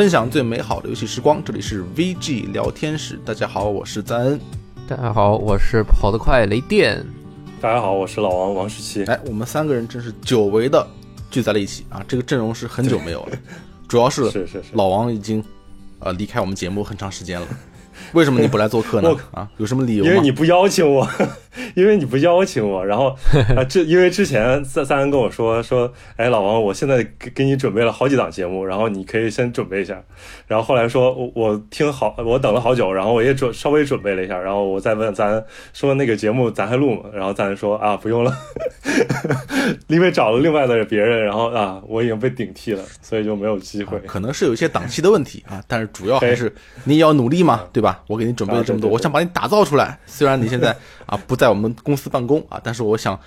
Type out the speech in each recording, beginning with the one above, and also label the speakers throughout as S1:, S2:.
S1: 分享最美好的游戏时光。这里是 VG 聊天室，大家好，我是赞恩。
S2: 大家好，我是跑得快雷电。
S3: 大家好，我是老王王十七。
S1: 哎，我们三个人真是久违的聚在了一起啊！这个阵容是很久没有了，主要是
S3: 是是是，
S1: 老王已经呃离开我们节目很长时间了。为什么你不来做客呢？啊，有什么理由
S3: 因为你不邀请我，因为你不邀请我。然后 啊，这因为之前三三人跟我说说，哎，老王，我现在给给你准备了好几档节目，然后你可以先准备一下。然后后来说，我我听好，我等了好久，然后我也准稍微准备了一下，然后我再问咱说那个节目咱还录吗？然后咱说啊，不用了，因为找了另外的别人，然后啊，我已经被顶替了，所以就没有机会。
S1: 可能是有一些档期的问题啊，但是主要还是你也要努力嘛，对吧？我给你准备了这么多，我想把你打造出来。虽然你现在 啊不在我们公司办公啊，但是我想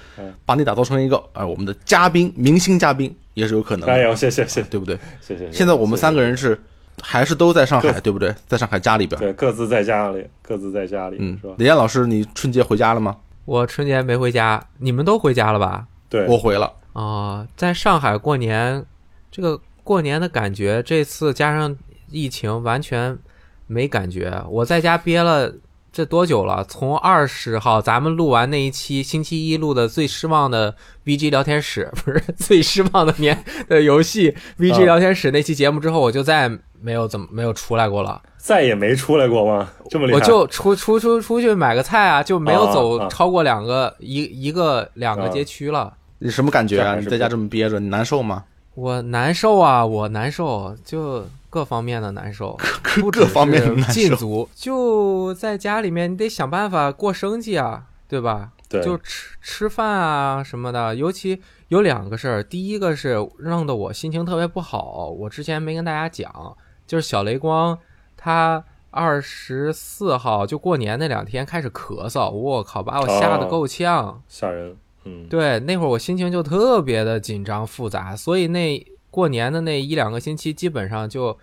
S1: 把你打造成一个啊我们的嘉宾、明星嘉宾也是有可能的。
S3: 哎呦，谢谢谢，
S1: 对不对？
S3: 谢谢。
S1: 现在我们三个人是还是都在上海，对不对？在上海家里边，
S3: 对，各自在家里，各自在家里，
S1: 嗯，
S3: 是吧？
S1: 李艳老师，你春节回家了吗？
S2: 我春节没回家，你们都回家了吧？
S3: 对，
S1: 我回了。
S2: 啊，在上海过年，这个过年的感觉，这次加上疫情，完全。没感觉，我在家憋了这多久了？从二十号咱们录完那一期星期一录的最失望的 VG 聊天室，不是最失望的年的游戏 VG 聊天室那期节目之后，我就再没有怎么没有出来过了，
S3: 再也没出来过吗？这么厉
S2: 害？我就出出出出去买个菜啊，就没有走超过两个一一个两个街区了。
S1: 你什么感觉啊？你在家这么憋着，你难受吗？
S2: 我难受啊，我难受就。各方面的难受，
S1: 各各方面的难受。
S2: 禁足就在家里面，你得想办法过生计啊，对吧？
S3: 对，
S2: 就吃吃饭啊什么的。尤其有两个事儿，第一个是弄得我心情特别不好。我之前没跟大家讲，就是小雷光他二十四号就过年那两天开始咳嗽，我靠，把我吓得够呛，
S3: 吓人。嗯，
S2: 对，那会儿我心情就特别的紧张复杂，所以那。过年的那一两个星期，基本上就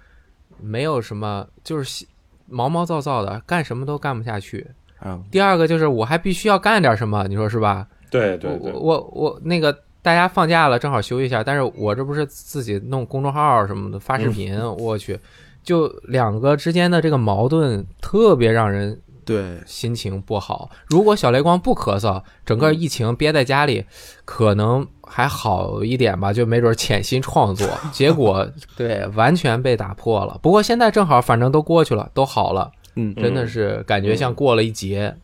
S2: 没有什么，就是毛毛躁躁的，干什么都干不下去。
S1: 嗯。
S2: 第二个就是我还必须要干点什么，你说是吧？
S3: 对对对。
S2: 我我我那个大家放假了，正好休息一下，但是我这不是自己弄公众号什么的发视频，我去，就两个之间的这个矛盾特别让人。
S1: 对，
S2: 心情不好。如果小雷光不咳嗽，整个疫情憋在家里，可能还好一点吧，就没准潜心创作。结果 对，完全被打破了。不过现在正好，反正都过去了，都好了。
S1: 嗯，
S2: 真的是感觉像过了一劫。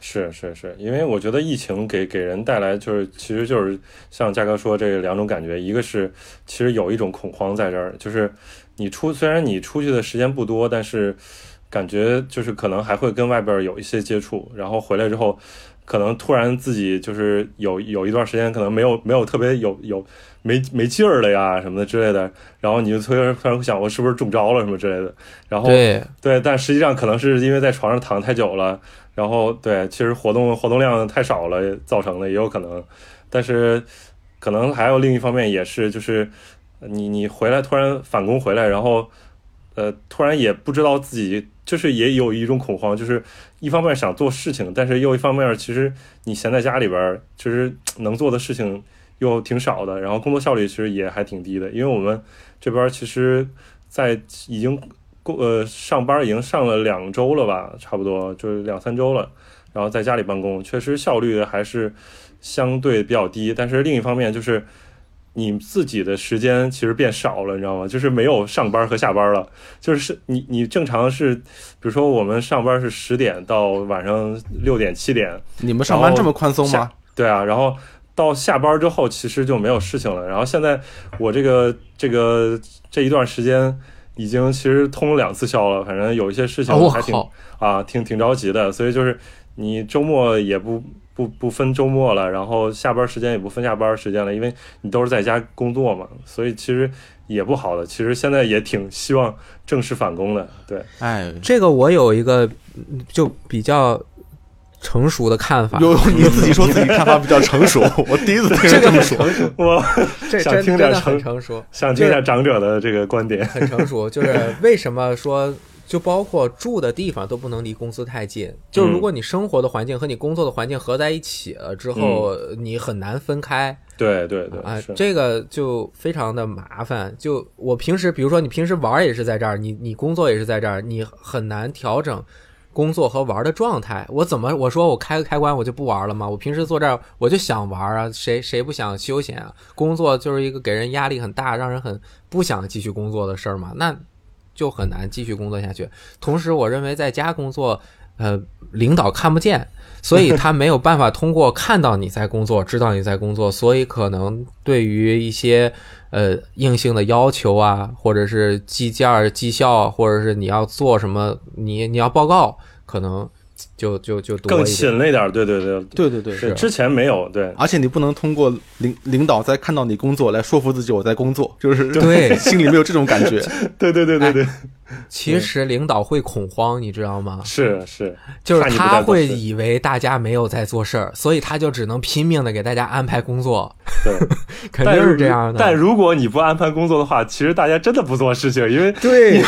S3: 是是是，因为我觉得疫情给给人带来就是，其实就是像嘉哥说这两种感觉，一个是其实有一种恐慌在这儿，就是你出虽然你出去的时间不多，但是。感觉就是可能还会跟外边有一些接触，然后回来之后，可能突然自己就是有有一段时间可能没有没有特别有有没没劲儿了呀什么的之类的，然后你就突然突然会想我是不是中招了什么之类的，然后
S2: 对
S3: 对，但实际上可能是因为在床上躺太久了，然后对，其实活动活动量太少了造成的也有可能，但是可能还有另一方面也是就是你你回来突然返工回来，然后呃突然也不知道自己。就是也有一种恐慌，就是一方面想做事情，但是又一方面其实你闲在家里边，其实能做的事情又挺少的，然后工作效率其实也还挺低的。因为我们这边其实，在已经过呃上班已经上了两周了吧，差不多就是两三周了，然后在家里办公，确实效率还是相对比较低。但是另一方面就是。你自己的时间其实变少了，你知道吗？就是没有上班和下班了。就是你你正常是，比如说我们上班是十点到晚上六点七点，
S1: 你们上班这么宽松吗？
S3: 对啊，然后到下班之后其实就没有事情了。然后现在我这个这个这一段时间已经其实通了两次宵了，反正有一些事情还挺啊挺挺着急的，所以就是你周末也不。不不分周末了，然后下班时间也不分下班时间了，因为你都是在家工作嘛，所以其实也不好的。其实现在也挺希望正式返工的。对，
S1: 哎，
S2: 这个我有一个就比较成熟的看法。
S1: 有你自己说自己看法比较成熟，我第一次听这么说。
S3: 我
S2: 这
S3: 听点
S2: 很成熟，
S3: 想听点长者的这个观点。
S2: 很成熟，就是为什么说？就包括住的地方都不能离公司太近。就如果你生活的环境和你工作的环境合在一起了之后，你很难分开。
S3: 对对对，
S2: 啊
S3: 是，
S2: 这个就非常的麻烦。就我平时，比如说你平时玩也是在这儿，你你工作也是在这儿，你很难调整工作和玩儿的状态。我怎么我说我开个开关我就不玩了吗？我平时坐这儿我就想玩啊，谁谁不想休闲啊？工作就是一个给人压力很大，让人很不想继续工作的事儿嘛，那就很难继续工作下去。同时，我认为在家工作，呃，领导看不见。所以他没有办法通过看到你在工作，知道你在工作，所以可能对于一些呃硬性的要求啊，或者是计件儿、绩效，或者是你要做什么，你你要报告，可能就就就多
S3: 更。勤了一点儿，对对对，
S1: 对对对，
S3: 是。之前没有，对，
S1: 而且你不能通过领领导在看到你工作来说服自己我在工作，就是
S2: 对。
S1: 心里没有这种感觉。
S3: 对对对对对，
S2: 其实领导会恐慌，你知道吗？
S3: 是是，
S2: 就是他会以为大家没有在做事儿，所以他就只能拼命的给大家安排工作，
S3: 对，
S2: 肯定是这样的。
S3: 但如果你不安排工作的话，其实大家真的不做事情，因为
S1: 对，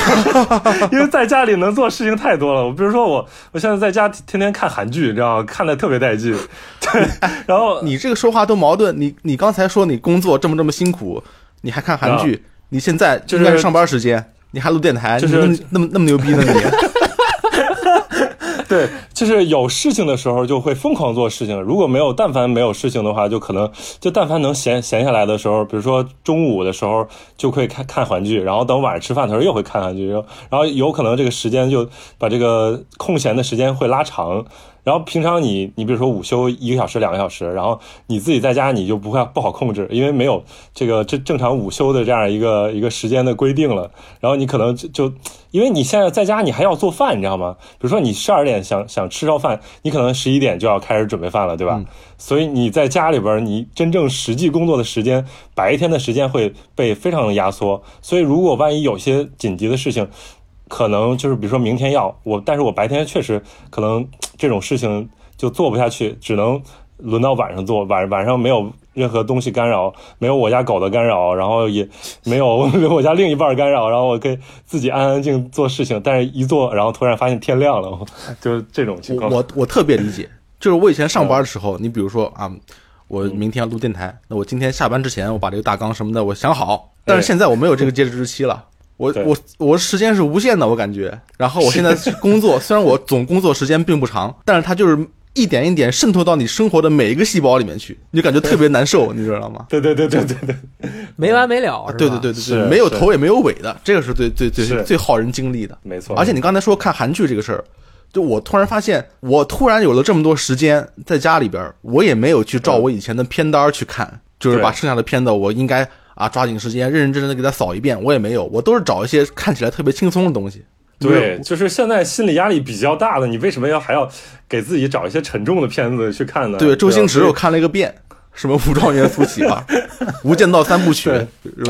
S3: 因为在家里能做事情太多了。我比如说我，我现在在家天天看韩剧，你知道吗？看的特别带劲。对，然后
S1: 你这个说话都矛盾。你你刚才说你工作这么这么辛苦，你还看韩剧，你现在
S3: 就是
S1: 上班时间，你还录电台，
S3: 就是
S1: 那么那么牛逼呢你？
S3: 对，就是有事情的时候就会疯狂做事情。如果没有，但凡没有事情的话，就可能就但凡能闲闲下来的时候，比如说中午的时候就会看看韩剧，然后等晚上吃饭的时候又会看韩剧，然后然后有可能这个时间就把这个空闲的时间会拉长。然后平常你你比如说午休一个小时两个小时，然后你自己在家你就不会不好控制，因为没有这个正正常午休的这样一个一个时间的规定了。然后你可能就就因为你现在在家你还要做饭，你知道吗？比如说你十二点想想吃着饭，你可能十一点就要开始准备饭了，对吧？所以你在家里边，你真正实际工作的时间，白天的时间会被非常的压缩。所以如果万一有些紧急的事情，可能就是比如说明天要我，但是我白天确实可能这种事情就做不下去，只能轮到晚上做。晚晚上没有任何东西干扰，没有我家狗的干扰，然后也没有 没有我家另一半干扰，然后我可以自己安安静静做事情。但是一做，然后突然发现天亮了，就是这种情况。
S1: 我我特别理解，就是我以前上班的时候，你比如说啊，我明天要录电台，那我今天下班之前我把这个大纲什么的我想好，但是现在我没有这个截止日期了。我我我时间是无限的，我感觉。然后我现在工作，虽然我总工作时间并不长，但是它就是一点一点渗透到你生活的每一个细胞里面去，你就感觉特别难受，你知道吗？
S3: 对对对对对对，
S2: 没完没了，
S1: 对对对对对，没有头也没有尾的，这个是最最最最耗人精力的。
S3: 没错。
S1: 而且你刚才说看韩剧这个事儿，就我突然发现，我突然有了这么多时间在家里边儿，我也没有去照我以前的片单儿去看，就是把剩下的片子我应该啊抓紧时间认认真真的给它扫一遍，我也没有，我都是找一些看起来特别轻松的东西。
S3: 对，就是现在心理压力比较大的，你为什么要还要给自己找一些沉重的片子去看呢？
S1: 对，周星驰
S3: 吧
S1: 我看了一个遍，什么《武状元苏乞儿》《无间道三部曲》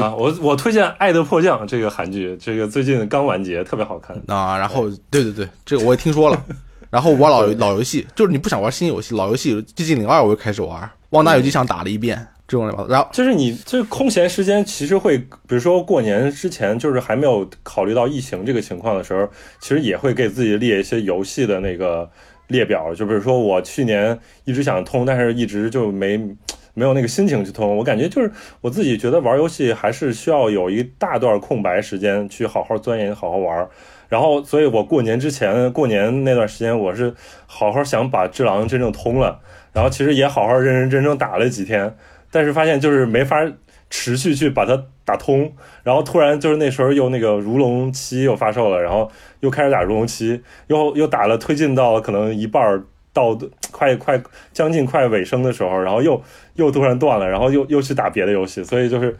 S3: 啊，我我推荐《爱的迫降》这个韩剧，这个最近刚完结，特别好看。
S1: 啊，然后对对对，这个我也听说了。然后玩老 老游戏，就是你不想玩新游戏，老游戏《寂静岭二》我又开始玩，《旺达有机场打了一遍，这种然后
S3: 就是你这空闲时间，其实会，比如说过年之前，就是还没有考虑到疫情这个情况的时候，其实也会给自己列一些游戏的那个列表。就比如说我去年一直想通，但是一直就没没有那个心情去通。我感觉就是我自己觉得玩游戏还是需要有一大段空白时间去好好钻研、好好玩。然后，所以我过年之前，过年那段时间，我是好好想把《只狼》真正通了，然后其实也好好认认真真打了几天，但是发现就是没法持续去把它打通，然后突然就是那时候又那个《如龙七》又发售了，然后又开始打《如龙七》，又又打了推进到可能一半到快快将近快尾声的时候，然后又又突然断了，然后又又去打别的游戏，所以就是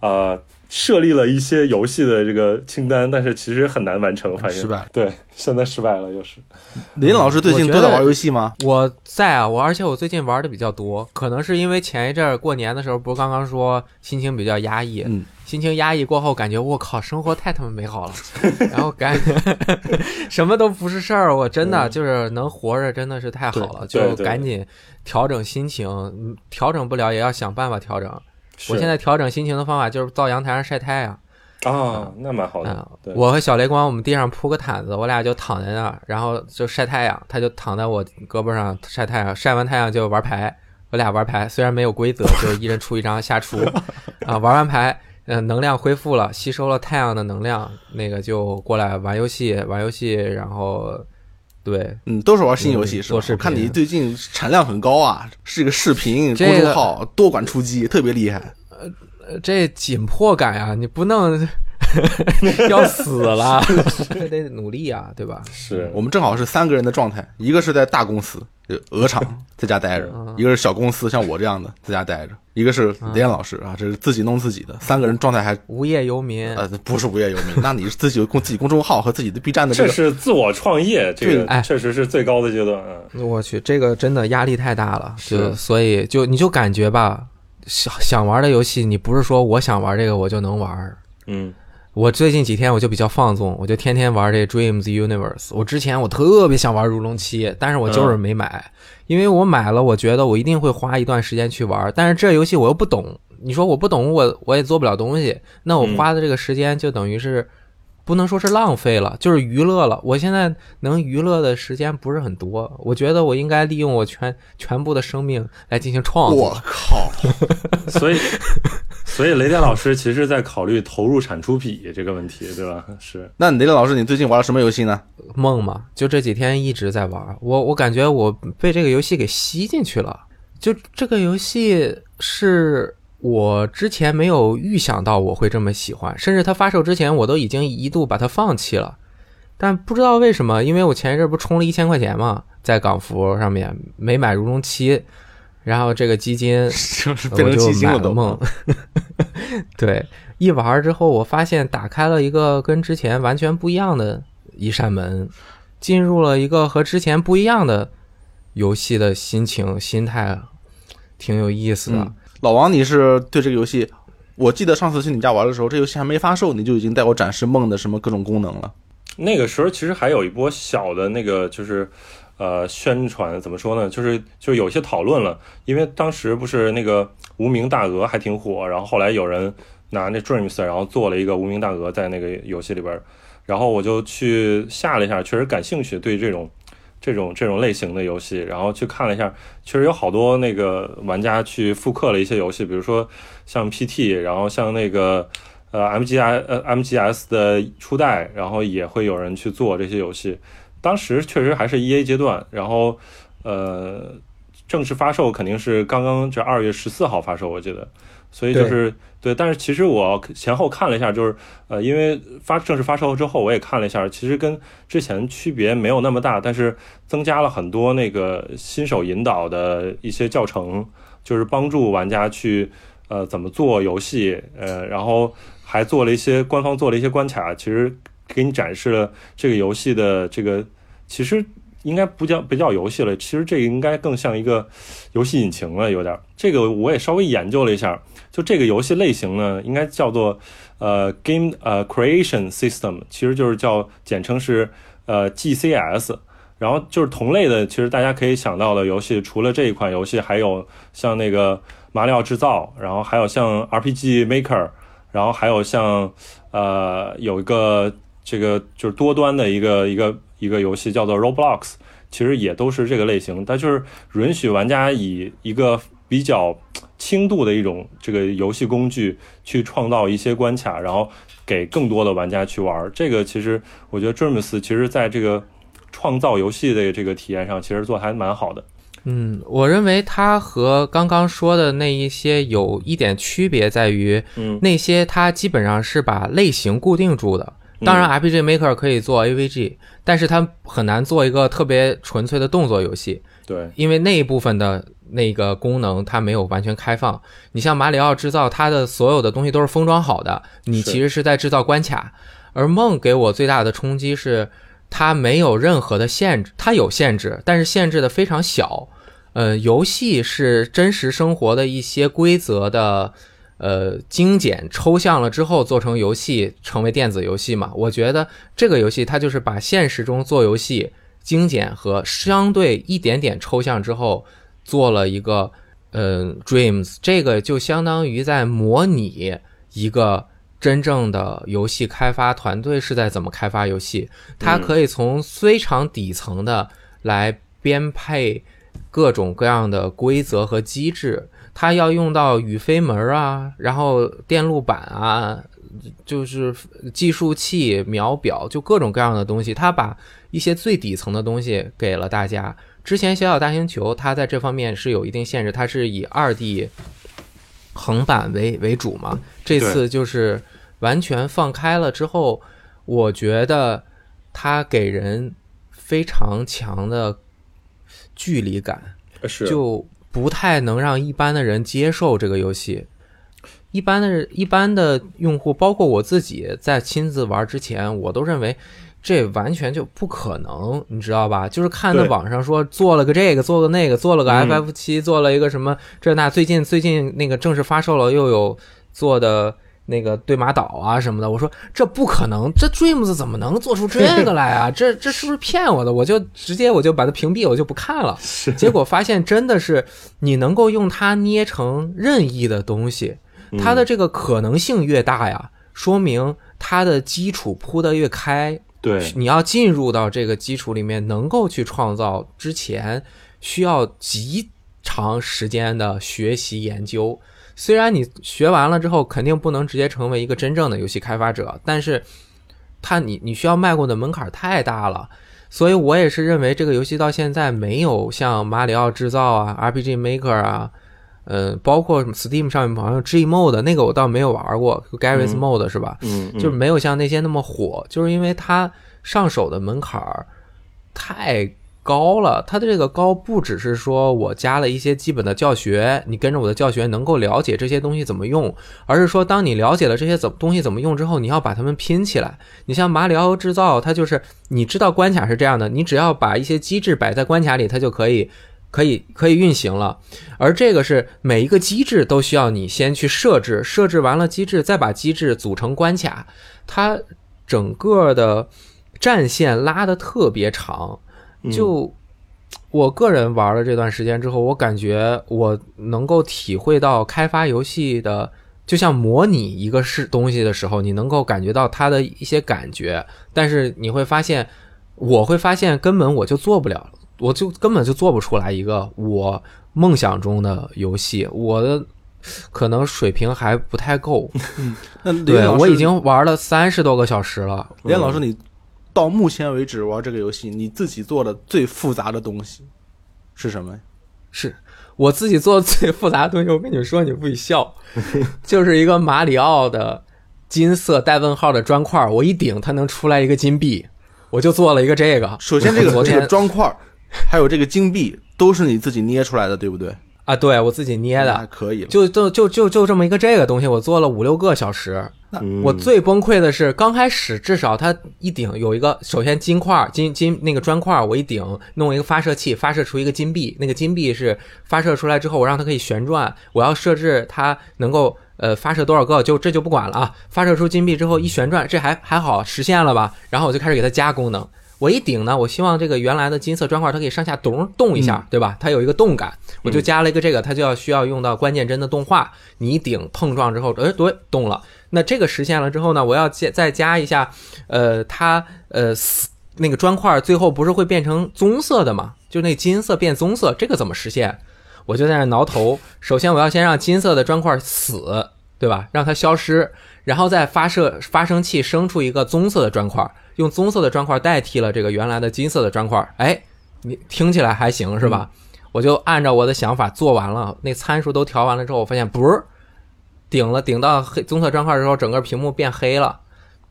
S3: 呃设立了一些游戏的这个清单，但是其实很难完成，反正
S1: 失败。
S3: 对，现在失败了又是。
S1: 林老师最近都在玩游戏吗？
S2: 我在啊，我而且我最近玩的比较多，可能是因为前一阵儿过年的时候，不是刚刚说心情比较压抑，
S1: 嗯，
S2: 心情压抑过后，感觉我靠，生活太他妈美好了，然后感觉 什么都不是事儿，我真的就是能活着，真的是太好了，就赶紧调整心情，嗯调整不了也要想办法调整。我现在调整心情的方法就是到阳台上晒太阳。
S3: 啊，那蛮好
S2: 啊
S3: 的。对，
S2: 我和小雷光，我们地上铺个毯子，我俩就躺在那儿，然后就晒太阳。他就躺在我胳膊上晒太阳，晒完太阳就玩牌，我俩玩牌，虽然没有规则，就是一人出一张下出 啊。玩完牌，嗯，能量恢复了，吸收了太阳的能量，那个就过来玩游戏，玩游戏，然后对，
S1: 嗯，都是玩新游戏
S2: 嗯
S1: 是吧？我看你最近产量很高啊，是一个视频
S2: 这个
S1: 公众号，多管出击，特别厉害。
S2: 呃这紧迫感呀，你不能 要死了，这得努力啊，对吧？
S3: 是
S1: 我们正好是三个人的状态，一个是在大公司，就鹅厂 在家待着
S2: 嗯；
S1: 一个是小公司，像我这样的 在家待着；一个是雷老师啊，这是自己弄自己的。三个人状态还
S2: 无业游民，
S1: 呃不是无业游民，那你是自己有公自己公众号和自己的 B 站的这
S3: 这
S1: 个
S3: 是自我创业，这个
S2: 哎
S3: 确实是最高的阶段啊。
S2: 我去，这个真的压力太大了，就是所以就你就感觉吧，想想玩的游戏，你不是说我想玩这个我就能玩。
S3: 嗯
S2: 我最近几天我就比较放纵，我就天天玩这 Dreams Universe。我之前我特别想玩如龙七，但是我就是没买，因为我买了，我觉得我一定会花一段时间去玩，但是这游戏我又不懂。你说我不懂，我我也做不了东西，那我花的这个时间就等于是。不能说是浪费了，就是娱乐了。我现在能娱乐的时间不是很多，我觉得我应该利用我全全部的生命来进行创作我。
S1: 靠，
S3: 所以所以雷电老师其实在考虑投入产出比这个问题，对吧？是
S1: 那雷电老师，你最近玩了什么游戏呢？
S2: 梦嘛，就这几天一直在玩，我我感觉我被这个游戏给吸进去了。就这个游戏是我之前没有预想到我会这么喜欢，甚至它发售之前我都已经一度把它放弃了。但不知道为什么，因为我前一阵不充了一千块钱嘛，在港服上面没买如龙七，然后这个基金
S1: 就是
S2: 我
S1: 变成
S2: 就。买了梦。对，一玩之后，我发现打开了一个跟之前完全不一样的一扇门，进入了一个和之前不一样的游戏的心情、心态，挺有意思的。
S1: 嗯，老王，你是对这个游戏？我记得上次去你家玩的时候，这游戏还没发售，你就已经带我展示梦的什么各种功能了。
S3: 那个时候其实还有一波小的那个就是。呃，宣传怎么说呢？就是就有些讨论了，因为当时不是那个无名大鹅还挺火，然后后来有人拿那 Dreams，然后做了一个无名大鹅在那个游戏里边，然后我就去下了一下，确实感兴趣，对这种这种这种类型的游戏，然后去看了一下，确实有好多那个玩家去复刻了一些游戏，比如说像 PT，然后像那个呃 MGI 呃 MGS 的初代，然后也会有人去做这些游戏。当时确实还是 E A 阶段，然后呃正式发售肯定是刚刚这二月十四号发售，我记得，所以就是对但是其实我前后看了一下，就是呃因为发正式发售之后，我也看了一下，其实跟之前区别没有那么大，但是增加了很多那个新手引导的一些教程，就是帮助玩家去呃怎么做游戏，呃然后还做了一些官方做了一些关卡，其实给你展示了这个游戏的这个其实。应该不叫不叫游戏了，其实这个应该更像一个游戏引擎了，有点。这个我也稍微研究了一下，就这个游戏类型呢，应该叫做呃 Game 呃 Creation System，其实就是叫简称是呃 GCS。然后就是同类的，其实大家可以想到的游戏，除了这一款游戏，还有像那个马里奥制造，然后还有像 RPG Maker，然后还有像呃有一个这个就是多端的一个一个一个游戏叫做 Roblox，其实也都是这个类型，它就是允许玩家以一个比较轻度的一种这个游戏工具去创造一些关卡，然后给更多的玩家去玩。这个其实我觉得 Dreams 其实在这个创造游戏的这个体验上，其实做的还蛮好的。
S2: 嗯，我认为它和刚刚说的那一些有一点区别在于，
S3: 嗯，
S2: 那些它基本上是把类型固定住的。当然，RPG Maker 可以做 AVG，但是它很难做一个特别纯粹的动作游戏，
S3: 对，
S2: 因为那一部分的那个功能它没有完全开放。你像马里奥制造，它的所有的东西都是封装好的，你其实是在制造关卡。而梦给我最大的冲击是，它没有任何的限制，它有限制，但是限制的非常小。呃，游戏是真实生活的一些规则的。呃，精简抽象了之后做成游戏，成为电子游戏嘛？我觉得这个游戏它就是把现实中做游戏精简和相对一点点抽象之后，做了一个呃 Dreams，这个就相当于在模拟一个真正的游戏开发团队是在怎么开发游戏，它可以从非常底层的来编配各种各样的规则和机制，它要用到宇飞门啊，然后电路板啊，就是计数器、秒表，就各种各样的东西，它把一些最底层的东西给了大家。之前小小大星球它在这方面是有一定限制，它是以二 D 横版为为主嘛，这次就是完全放开了之后，我觉得它给人非常强的。距离感
S3: 是
S2: 就不太能让一般的人接受这个游戏。一般的、一般的用户，包括我自己，在亲自玩之前，我都认为这完全就不可能，你知道吧？就是看到网上说做了个这个，做个那个，做了个 FF 七，做了一个什么这那。最近最近那个正式发售了，又有做的。那个对马岛啊什么的，我说这不可能，这 Dreams 怎么能做出这个来啊？这这是不是骗我的？我就直接我就把它屏蔽，我就不看了。结果发现真的是你能够用它捏成任意的东西，它的这个可能性越大呀，说明它的基础铺得越开。
S3: 对，
S2: 你要进入到这个基础里面，能够去创造之前需要极长时间的学习研究。虽然你学完了之后肯定不能直接成为一个真正的游戏开发者，但是它你你需要迈过的门槛太大了，所以我也是认为这个游戏到现在没有像马里奥制造啊、RPG Maker 啊，呃，包括 Steam 上面好像 G Mode 那个我倒没有玩过，Garry's Mode 是吧？
S3: 嗯，
S2: 就是没有像那些那么火，就是因为它上手的门槛太。高了，它的这个高不只是说我加了一些基本的教学，你跟着我的教学能够了解这些东西怎么用，而是说当你了解了这些怎东西怎么用之后，你要把它们拼起来。你像马里奥制造，它就是你知道关卡是这样的，你只要把一些机制摆在关卡里，它就可以可以可以运行了。而这个是每一个机制都需要你先去设置，设置完了机制，再把机制组成关卡，它整个的战线拉的特别长。就我个人玩了这段时间之后，我感觉我能够体会到开发游戏的，就像模拟一个是东西的时候，你能够感觉到它的一些感觉。但是你会发现，我会发现根本我就做不了，我就根本就做不出来一个我梦想中的游戏。我的可能水平还不太够。
S1: 嗯，
S2: 对我已经玩了三十多个小时了。
S1: 连老师你。到目前为止玩这个游戏，你自己做的最复杂的东西是什么？
S2: 是我自己做的最复杂的东西。我跟你们说，你不许笑，就是一个马里奥的金色带问号的砖块，我一顶它能出来一个金币，我就做了一个这个。
S1: 首先，这个 这个砖块还有这个金币都是你自己捏出来的，对不对？
S2: 啊，对我自己捏的，
S1: 还可以。
S2: 就就就就就这么一个这个东西，我做了五六个小时。我最崩溃的是，刚开始至少它一顶有一个，首先金块金金那个砖块，我一顶弄一个发射器，发射出一个金币。那个金币是发射出来之后，我让它可以旋转。我要设置它能够呃发射多少个，就这就不管了啊。发射出金币之后一旋转，这还还好实现了吧？然后我就开始给它加功能。我一顶呢，我希望这个原来的金色砖块它可以上下咚动一下，对吧？它有一个动感，我就加了一个这个，它就要需要用到关键帧的动画。你一顶碰撞之后，哎，对，动了。那这个实现了之后呢，我要加再加一下，呃，它呃那个砖块最后不是会变成棕色的嘛？就那金色变棕色，这个怎么实现？我就在那挠头。首先我要先让金色的砖块死，对吧？让它消失，然后再发射发生器生出一个棕色的砖块，用棕色的砖块代替了这个原来的金色的砖块。哎，你听起来还行是吧？我就按照我的想法做完了，那参数都调完了之后，我发现不是。顶了顶到黑棕色砖块的时候，整个屏幕变黑了，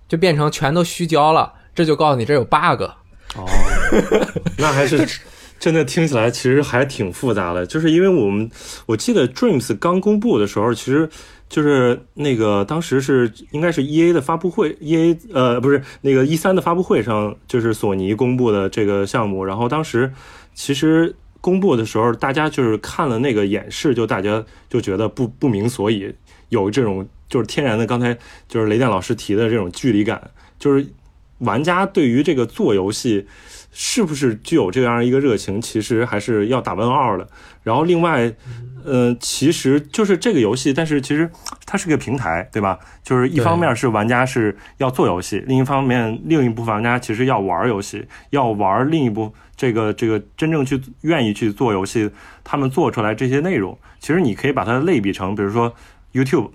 S2: 就变成全都虚焦了。这就告诉你这有 bug。
S3: 哦，那还是真的听起来其实还挺复杂的。就是因为我们我记得 Dreams 刚公布的时候，其实就是那个当时是应该是 E A 的发布会，E A 呃不是那个一三的发布会上，就是索尼公布的这个项目。然后当时其实公布的时候，大家就是看了那个演示，就大家就觉得不不明所以。有这种就是天然的，刚才就是雷电老师提的这种距离感，就是玩家对于这个做游戏是不是具有这样一个热情，其实还是要打问号的。然后另外，呃，其实就是这个游戏，但是其实它是个平台，对吧？就是一方面是玩家是要做游戏，另一方面另一部分玩家其实要玩游戏，要玩另一部这个这个真正去愿意去做游戏，他们做出来这些内容，其实你可以把它类比成，比如说 YouTube，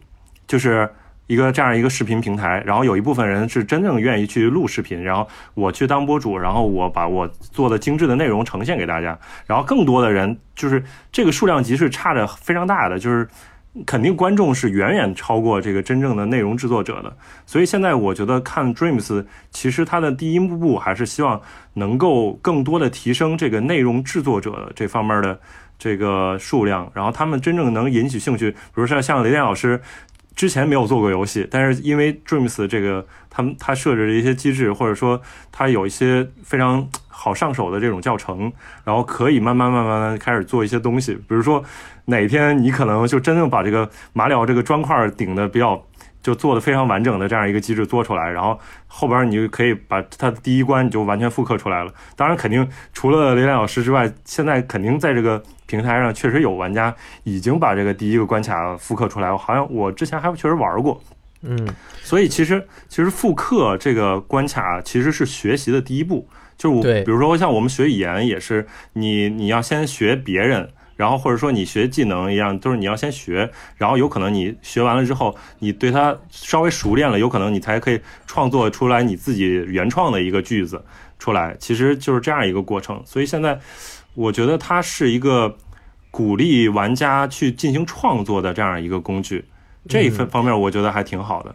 S3: 就是。一个这样一个视频平台，然后有一部分人是真正愿意去录视频，然后我去当博主，然后我把我做的精致的内容呈现给大家，然后更多的人就是这个数量级是差的非常大的，就是肯定观众是远远超过这个真正的内容制作者的。所以现在我觉得看 Dreams，其实它的第一步还是希望能够更多的提升这个内容制作者这方面的这个数量，然后他们真正能引起兴趣，比如说像雷电老师。之前没有做过游戏，但是因为 Dreams 这个，他们他设置的一些机制，或者说他有一些非常好上手的这种教程，然后可以慢慢慢慢开始做一些东西。比如说哪天你可能就真正把这个马里奥这个砖块顶的比较。就做的非常完整的这样一个机制做出来，然后后边你就可以把它的第一关你就完全复刻出来了。当然，肯定除了雷亮老师之外，现在肯定在这个平台上确实有玩家已经把这个第一个关卡复刻出来。好像我之前还确实玩过，
S2: 嗯。
S3: 所以其实其实复刻这个关卡其实是学习的第一步，就是我比如说像我们学语言也是，你你要先学别人。然后或者说你学技能一样，都是你要先学，然后有可能你学完了之后，你对它稍微熟练了，有可能你才可以创作出来你自己原创的一个句子出来。其实就是这样一个过程。所以现在我觉得它是一个鼓励玩家去进行创作的这样一个工具，这一份方面我觉得还挺好的。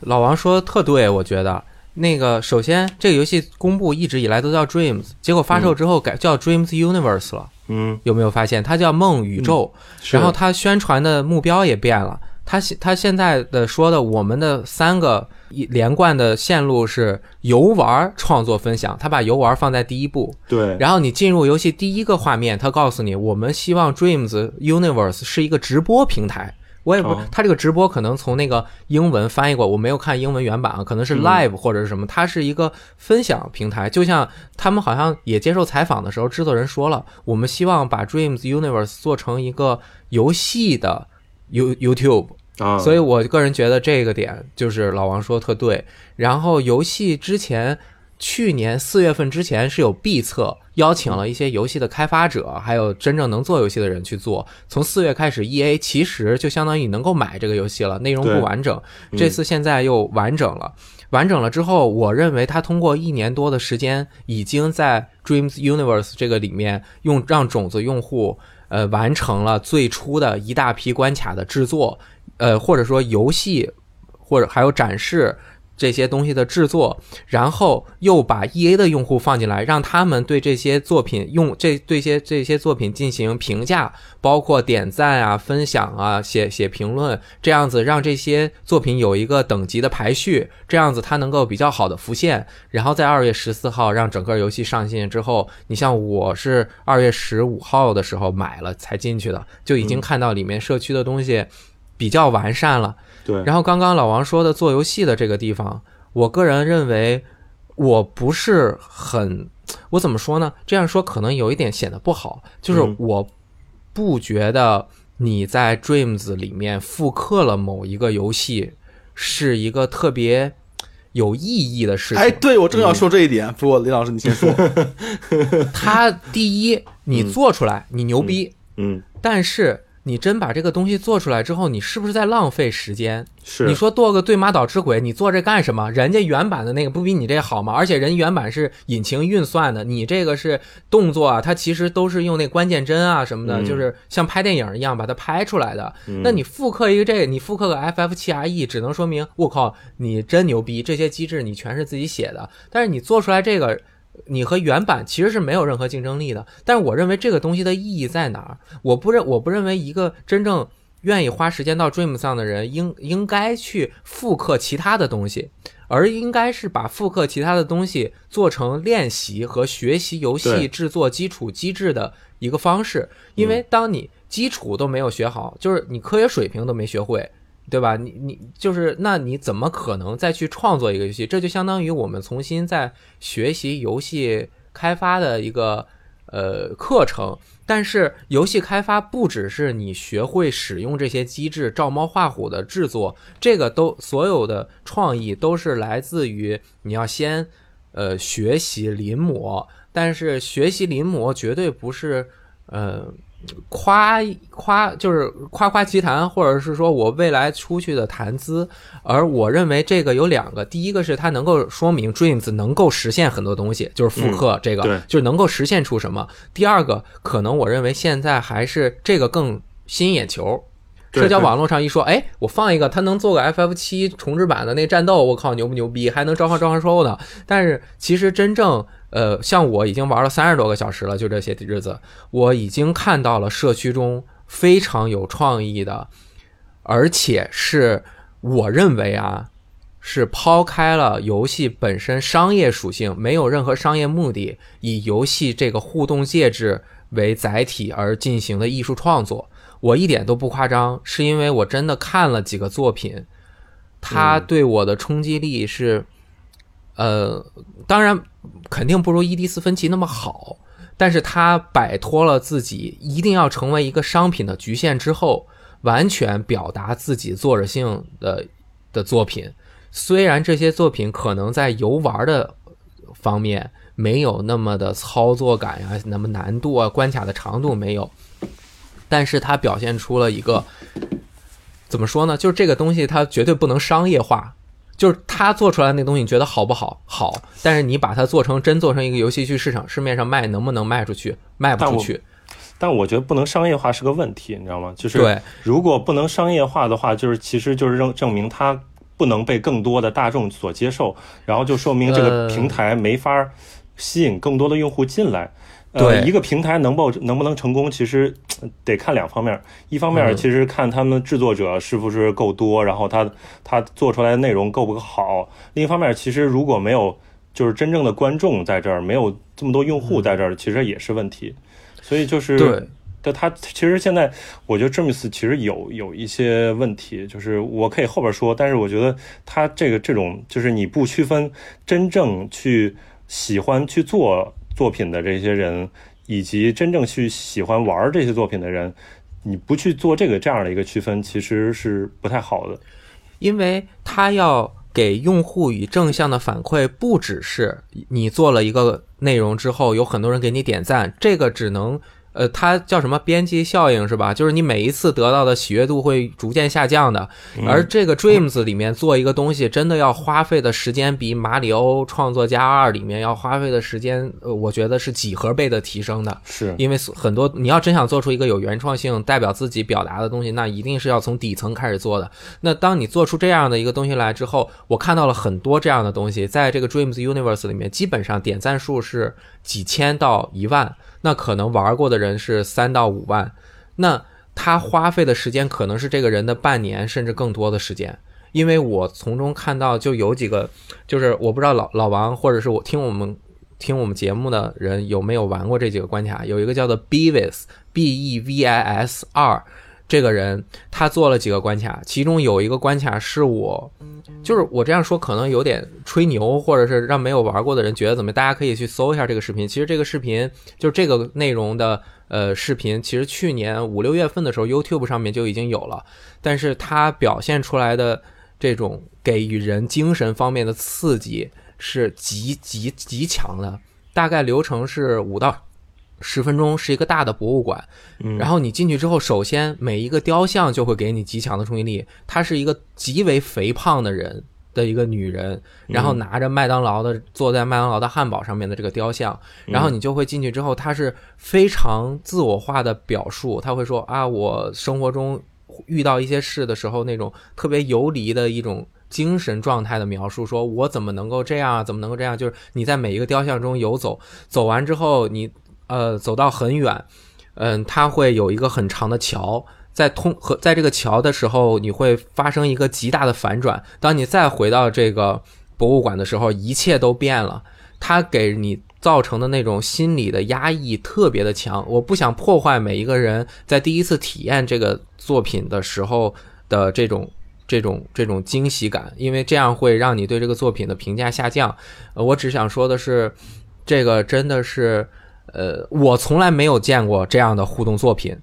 S2: 老王说的特对，我觉得那个首先这个游戏公布一直以来都叫 Dreams，结果发售之后改叫 Dreams Universe 了。
S3: 嗯，
S2: 有没有发现它叫梦宇宙？然后它宣传的目标也变了。它现它现在的说的，我们的三个连贯的线路是游玩、创作、分享。它把游玩放在第一步。
S3: 对。
S2: 然后你进入游戏第一个画面，它告诉你，我们希望 Dreams Universe 是一个直播平台。我也不，他这个直播可能从那个英文翻译过，我没有看英文原版啊，可能是 live 或者是什么，它是一个分享平台。就像他们好像也接受采访的时候，制作人说了，我们希望把 Dreams Universe 做成一个游戏的 You YouTube
S3: 啊，
S2: 所以我个人觉得这个点就是老王说的特对。然后游戏之前。去年四月份之前是有 B 测，邀请了一些游戏的开发者，还有真正能做游戏的人去做。从四月开始，E A 其实就相当于你能够买这个游戏了，内容不完整。这次现在又完整了，完整了之后，我认为他通过一年多的时间，已经在 Dreams Universe 这个里面用让种子用户呃完成了最初的一大批关卡的制作，呃或者说游戏或者还有展示。这些东西的制作，然后又把 E A 的用户放进来，让他们对这些作品用这对些这些作品进行评价，包括点赞啊、分享啊、写写评论，这样子让这些作品有一个等级的排序，这样子它能够比较好的浮现。然后在二月十四号让整个游戏上线之后，你像我是二月十五号的时候买了才进去的，就已经看到里面社区的东西比较完善了。
S3: 对，
S2: 然后刚刚老王说的做游戏的这个地方，我个人认为我不是很，我怎么说呢？这样说可能有一点显得不好，就是我不觉得你在 Dreams 里面复刻了某一个游戏是一个特别有意义的事情。
S1: 哎，对我正要说这一点，不过李老师你先说。
S2: 他第一，你做出来你牛逼，
S3: 嗯，
S2: 但是。你真把这个东西做出来之后，你是不是在浪费时间？
S3: 是
S2: 你说做个对马岛之鬼，你做这干什么？人家原版的那个不比你这好吗？而且人原版是引擎运算的，你这个是动作啊，它其实都是用那关键帧啊什么的，就是像拍电影一样把它拍出来的。那你复刻一个这个，你复刻个 FF 七 RE，只能说明我靠，你真牛逼！这些机制你全是自己写的，但是你做出来这个。你和原版其实是没有任何竞争力的，但是我认为这个东西的意义在哪儿？我不认，我不认为一个真正愿意花时间到 Dream 上的人应应该去复刻其他的东西，而应该是把复刻其他的东西做成练习和学习游戏制作基础机制的一个方式。因为当你基础都没有学好，就是你科学水平都没学会，对吧？你你就是那你怎么可能再去创作一个游戏？这就相当于我们重新在学习游戏开发的一个呃课程。但是游戏开发不只是你学会使用这些机制照猫画虎的制作，这个都所有的创意都是来自于你要先呃学习临摹，但是学习临摹绝对不是呃。夸夸就是夸夸其谈，或者是说我未来出去的谈资。而我认为这个有两个，第一个是它能够说明 Dreams 能够实现很多东西，就是复刻这个，就是能够实现出什么。第二个，可能我认为现在还是这个更吸引眼球。社交网络上一说，哎，我放一个，它能做个 FF 七重置版的那战斗，我靠，牛不牛逼？还能召唤召唤兽呢？但是其实真正。呃，像我已经玩了三十多个小时了，就这些日子，我已经看到了社区中非常有创意的，而且是我认为啊，是抛开了游戏本身商业属性，没有任何商业目的，以游戏这个互动介质为载体而进行的艺术创作。我一点都不夸张，是因为我真的看了几个作品，它对我的冲击力是。呃，当然肯定不如伊迪丝芬奇那么好，但是他摆脱了自己一定要成为一个商品的局限之后，完全表达自己作者性的的作品。虽然这些作品可能在游玩的方面没有那么的操作感呀，那么难度啊，关卡的长度没有，但是它表现出了一个怎么说呢？就是这个东西它绝对不能商业化。就是他做出来那东西，你觉得好不好？好，但是你把它做成真做成一个游戏去市场市面上卖，能不能卖出去？卖不出去。
S3: 但我觉得不能商业化是个问题，你知道吗？就是如果不能商业化的话，就是其实就是证证明它不能被更多的大众所接受，然后就说明这个平台没法吸引更多的用户进来。呃，一个平台能不能不能成功，其实得看两方面。一方面，其实看他们制作者是不是够多，然后他他做出来的内容够不够好。另一方面，其实如果没有就是真正的观众在这儿，没有这么多用户在这儿，其实也是问题。所以就是，
S2: 对，但
S3: 他其实现在我觉得 James 其实有有一些问题，就是我可以后边说，但是我觉得他这个这种就是你不区分真正去喜欢去做。作品的这些人，以及真正去喜欢玩这些作品的人，你不去做这个这样的一个区分，其实是不太好的。
S2: 因为他要给用户以正向的反馈，不只是你做了一个内容之后，有很多人给你点赞，这个只能。呃，它叫什么边际效应是吧？就是你每一次得到的喜悦度会逐渐下降的。而这个 Dreams 里面做一个东西，真的要花费的时间比《马里奥创作家二》里面要花费的时间，呃，我觉得是几何倍的提升的。
S3: 是
S2: 因为很多你要真想做出一个有原创性、代表自己表达的东西，那一定是要从底层开始做的。那当你做出这样的一个东西来之后，我看到了很多这样的东西，在这个 Dreams Universe 里面，基本上点赞数是几千到一万。那可能玩过的人是三到五万，那他花费的时间可能是这个人的半年甚至更多的时间，因为我从中看到就有几个，就是我不知道老老王或者是我听我们听我们节目的人有没有玩过这几个关卡，有一个叫做 Bevis B E V I S 二。这个人他做了几个关卡，其中有一个关卡是我，就是我这样说可能有点吹牛，或者是让没有玩过的人觉得怎么？大家可以去搜一下这个视频。其实这个视频就是这个内容的呃视频，其实去年五六月份的时候，YouTube 上面就已经有了。但是它表现出来的这种给予人精神方面的刺激是极极极强的，大概流程是五到。十分钟是一个大的博物馆，然后你进去之后，首先每一个雕像就会给你极强的冲击力。她是一个极为肥胖的人的一个女人，然后拿着麦当劳的坐在麦当劳的汉堡上面的这个雕像，然后你就会进去之后，她是非常自我化的表述，她会说啊，我生活中遇到一些事的时候，那种特别游离的一种精神状态的描述，说我怎么能够这样，怎么能够这样？就是你在每一个雕像中游走，走完之后你。呃，走到很远，嗯，它会有一个很长的桥，在通和在这个桥的时候，你会发生一个极大的反转。当你再回到这个博物馆的时候，一切都变了。它给你造成的那种心理的压抑特别的强。我不想破坏每一个人在第一次体验这个作品的时候的这种这种这种惊喜感，因为这样会让你对这个作品的评价下降。我只想说的是，这个真的是，呃，我从来没有见过这样的互动作品，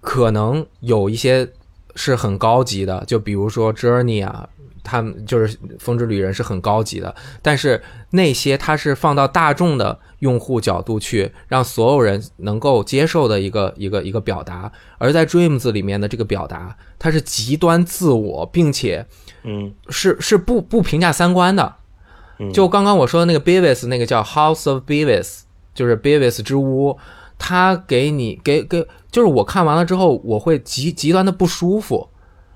S2: 可能有一些是很高级的，就比如说 Journey 啊。他们就是《风之旅人》是很高级的，但是那些它是放到大众的用户角度去，让所有人能够接受的一个一个一个表达。而在 Dreams 里面的这个表达，它是极端自我，并且，
S3: 嗯，
S2: 是是不不评价三观的。就刚刚我说的那个 Beavis，那个叫 House of Beavis，就是 Beavis 之屋，他给你给给，就是我看完了之后，我会极极端的不舒服。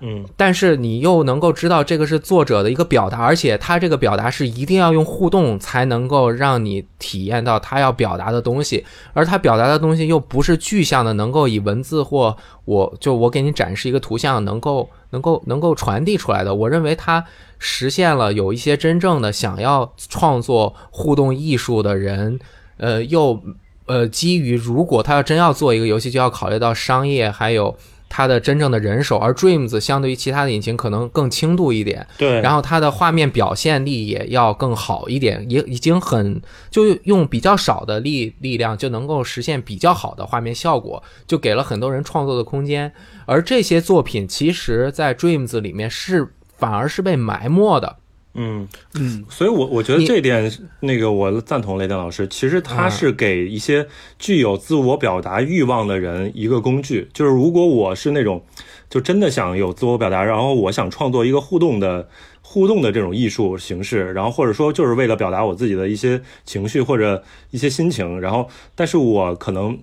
S3: 嗯，
S2: 但是你又能够知道这个是作者的一个表达，而且他这个表达是一定要用互动才能够让你体验到他要表达的东西，而他表达的东西又不是具象的，能够以文字或我就我给你展示一个图像，能够能够能够传递出来的。我认为他实现了有一些真正的想要创作互动艺术的人，呃，又呃基于如果他要真要做一个游戏，就要考虑到商业还有。他的真正的人手，而 Dreams 相对于其他的引擎可能更轻度一点，
S3: 对。
S2: 然后它的画面表现力也要更好一点，也已经很就用比较少的力力量就能够实现比较好的画面效果，就给了很多人创作的空间。而这些作品其实，在 Dreams 里面是反而是被埋没的。
S3: 嗯嗯，所以，我我觉得这点，那个我赞同雷电老师。其实他是给一些具有自我表达欲望的人一个工具。就是如果我是那种，就真的想有自我表达，然后我想创作一个互动的互动的这种艺术形式，然后或者说就是为了表达我自己的一些情绪或者一些心情，然后，但是我可能